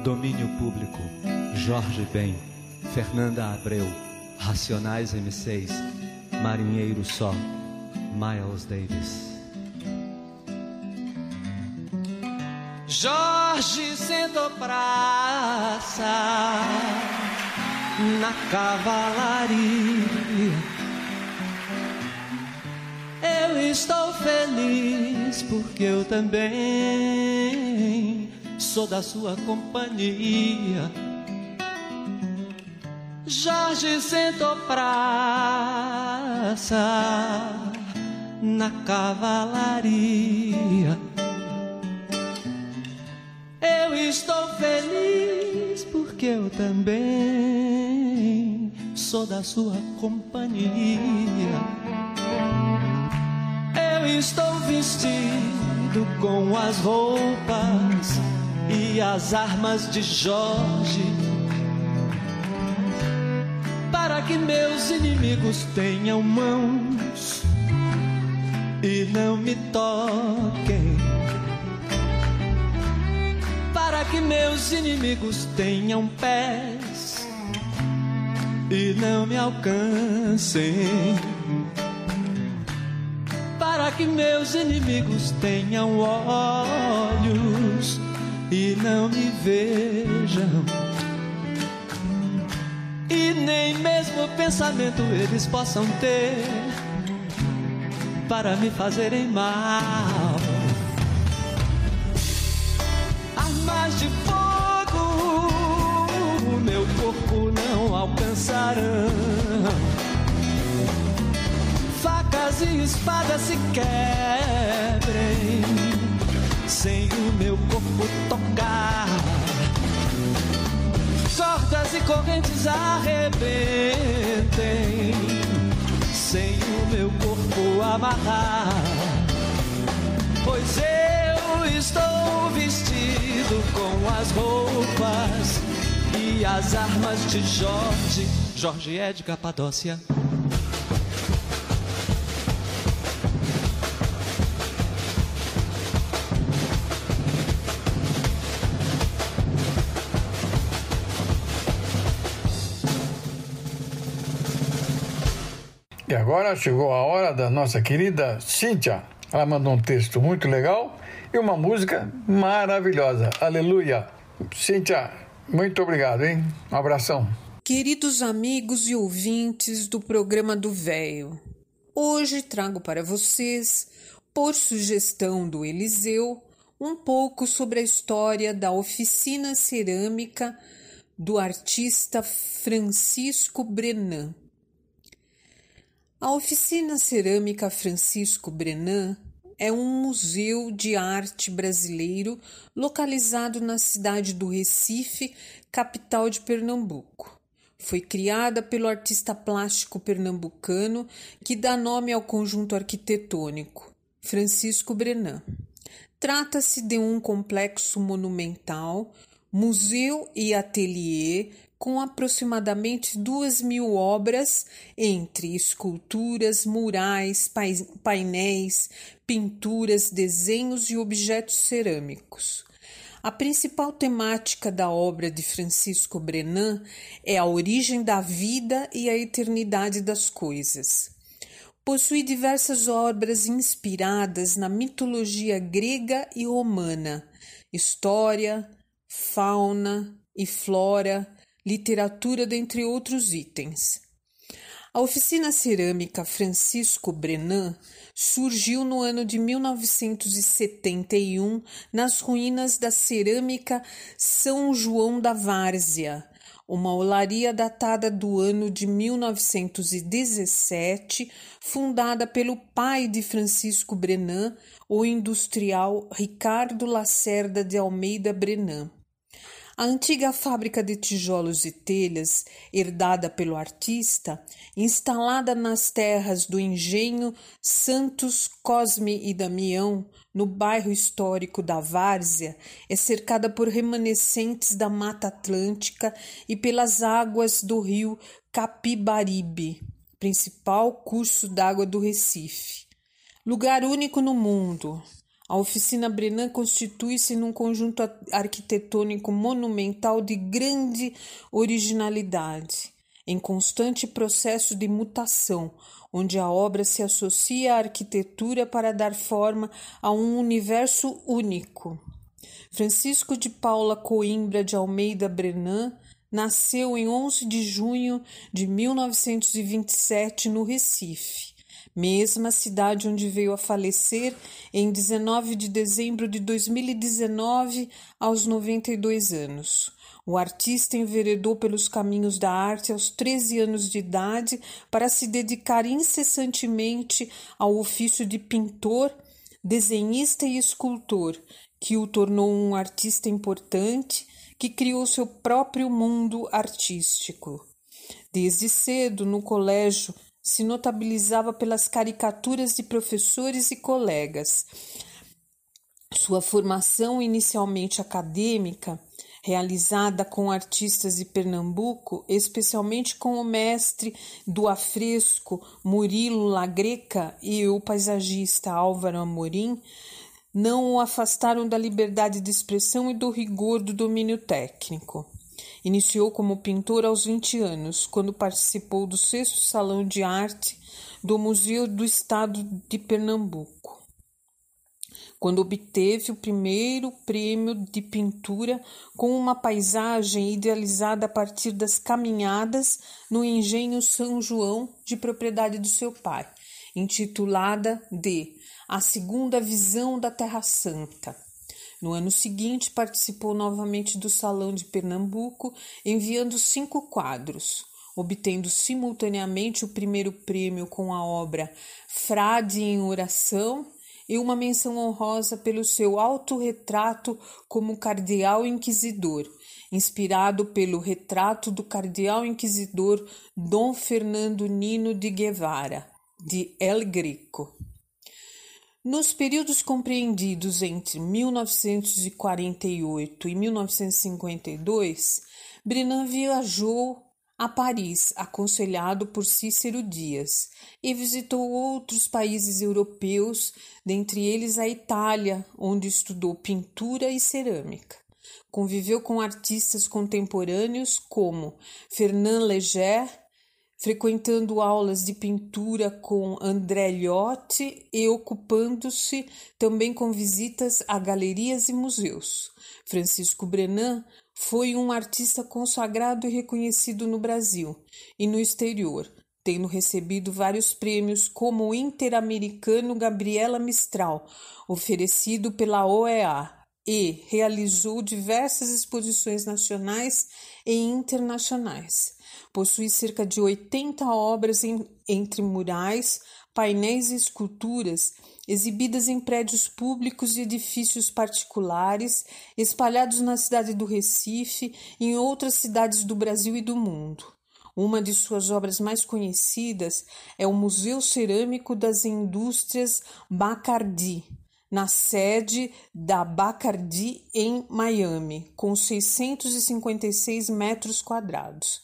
Domínio Público, Jorge Ben, Fernanda Abreu, Racionais M6, Marinheiro Só, Miles Davis. Jorge sentou praça na cavalaria. Eu estou feliz porque eu também sou da sua companhia. Jorge sentou praça na cavalaria. Estou feliz porque eu também sou da sua companhia. Eu estou vestido com as roupas e as armas de Jorge. Para que meus inimigos tenham mãos e não me toquem para que meus inimigos tenham pés e não me alcancem. Para que meus inimigos tenham olhos e não me vejam. E nem mesmo pensamento eles possam ter para me fazerem mal. Armas de fogo o meu corpo não alcançarão. Facas e espadas se quebrem sem o meu corpo tocar. Cordas e correntes arrebentem sem o meu corpo amarrar. Pois eu estou vestido com as roupas e as armas de Jorge. Jorge é de Capadócia. E agora chegou a hora da nossa querida Cíntia. Ela mandou um texto muito legal e uma música maravilhosa. Aleluia. Cíntia, muito obrigado, hein? Um abração. Queridos amigos e ouvintes do programa do Véio, hoje trago para vocês, por sugestão do Eliseu, um pouco sobre a história da oficina cerâmica do artista Francisco Brenan. A oficina cerâmica Francisco Brenan é um museu de arte brasileiro localizado na cidade do Recife, capital de Pernambuco. Foi criada pelo artista plástico pernambucano que dá nome ao conjunto arquitetônico, Francisco Brenan. Trata-se de um complexo monumental, museu e ateliê com aproximadamente duas mil obras, entre esculturas, murais, painéis, pinturas, desenhos e objetos cerâmicos. A principal temática da obra de Francisco Brenan é a origem da vida e a eternidade das coisas. Possui diversas obras inspiradas na mitologia grega e romana, história, fauna e flora, literatura, dentre outros itens. A oficina cerâmica Francisco Brenan surgiu no ano de 1971 nas ruínas da cerâmica São João da Várzea, uma olaria datada do ano de 1917, fundada pelo pai de Francisco Brenan, o industrial Ricardo Lacerda de Almeida Brenan. A antiga fábrica de tijolos e telhas, herdada pelo artista, instalada nas terras do engenho Santos Cosme e Damião, no bairro histórico da Várzea, é cercada por remanescentes da Mata Atlântica e pelas águas do rio Capibaribe, principal curso d'água do Recife. Lugar único no mundo, a oficina Brenan constitui-se num conjunto arquitetônico monumental de grande originalidade, em constante processo de mutação, onde a obra se associa à arquitetura para dar forma a um universo único. Francisco de Paula Coimbra de Almeida Brenan nasceu em 11 de junho de 1927 no Recife mesma cidade onde veio a falecer em 19 de dezembro de 2019, aos 92 anos. O artista enveredou pelos caminhos da arte aos 13 anos de idade para se dedicar incessantemente ao ofício de pintor, desenhista e escultor, que o tornou um artista importante que criou seu próprio mundo artístico. Desde cedo, no colégio, se notabilizava pelas caricaturas de professores e colegas. Sua formação inicialmente acadêmica, realizada com artistas de Pernambuco, especialmente com o mestre do afresco Murilo Lagreca e o paisagista Álvaro Amorim, não o afastaram da liberdade de expressão e do rigor do domínio técnico. Iniciou como pintor aos 20 anos, quando participou do sexto Salão de Arte do Museu do Estado de Pernambuco, quando obteve o primeiro prêmio de pintura com uma paisagem idealizada a partir das caminhadas no engenho São João, de propriedade do seu pai, intitulada de A Segunda Visão da Terra Santa. No ano seguinte, participou novamente do Salão de Pernambuco, enviando cinco quadros, obtendo simultaneamente o primeiro prêmio com a obra Frade em Oração e uma menção honrosa pelo seu autorretrato como cardeal inquisidor, inspirado pelo retrato do cardeal inquisidor Dom Fernando Nino de Guevara, de El Greco. Nos períodos compreendidos entre 1948 e 1952, Brenan viajou a Paris, aconselhado por Cícero Dias, e visitou outros países europeus, dentre eles a Itália, onde estudou pintura e cerâmica. Conviveu com artistas contemporâneos como Fernand Léger, frequentando aulas de pintura com André Liotti e ocupando-se também com visitas a galerias e museus. Francisco Brenan foi um artista consagrado e reconhecido no Brasil e no exterior, tendo recebido vários prêmios como o Interamericano Gabriela Mistral, oferecido pela OEA, e realizou diversas exposições nacionais e internacionais. Possui cerca de 80 obras em, entre murais, painéis e esculturas exibidas em prédios públicos e edifícios particulares, espalhados na cidade do Recife e em outras cidades do Brasil e do mundo. Uma de suas obras mais conhecidas é o Museu Cerâmico das Indústrias Bacardi, na sede da Bacardi em Miami, com 656 metros quadrados.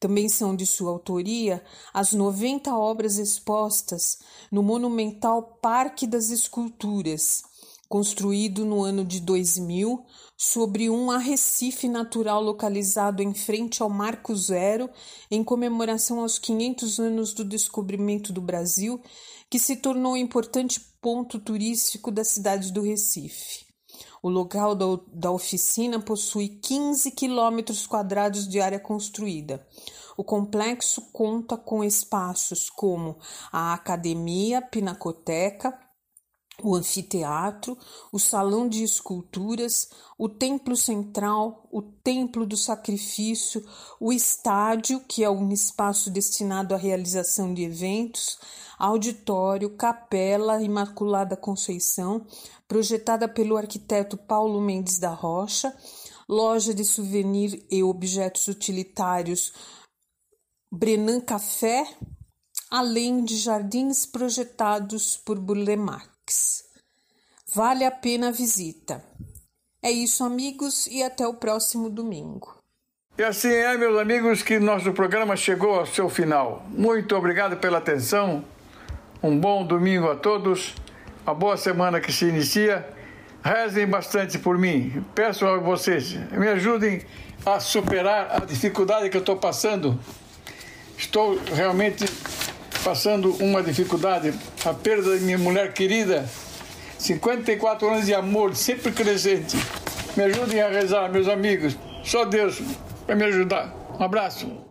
Também são de sua autoria as 90 obras expostas no monumental Parque das Esculturas, construído no ano de 2000 sobre um arrecife natural localizado em frente ao Marco Zero, em comemoração aos 500 anos do descobrimento do Brasil, que se tornou um importante ponto turístico da cidade do Recife. O local da, da oficina possui 15 quilômetros quadrados de área construída. O complexo conta com espaços como a academia, pinacoteca, o anfiteatro, o salão de esculturas, o templo central, o templo do sacrifício, o estádio, que é um espaço destinado à realização de eventos, auditório, capela Imaculada Conceição, projetada pelo arquiteto Paulo Mendes da Rocha, loja de souvenir e objetos utilitários Brenan Café, além de jardins projetados por Burle Vale a pena a visita. É isso, amigos, e até o próximo domingo. E assim é, meus amigos, que nosso programa chegou ao seu final. Muito obrigado pela atenção. Um bom domingo a todos. Uma boa semana que se inicia. Rezem bastante por mim. Peço a vocês, me ajudem a superar a dificuldade que eu estou passando. Estou realmente passando uma dificuldade, a perda da minha mulher querida. 54 anos de amor, sempre crescente. Me ajudem a rezar, meus amigos. Só Deus para me ajudar. Um abraço.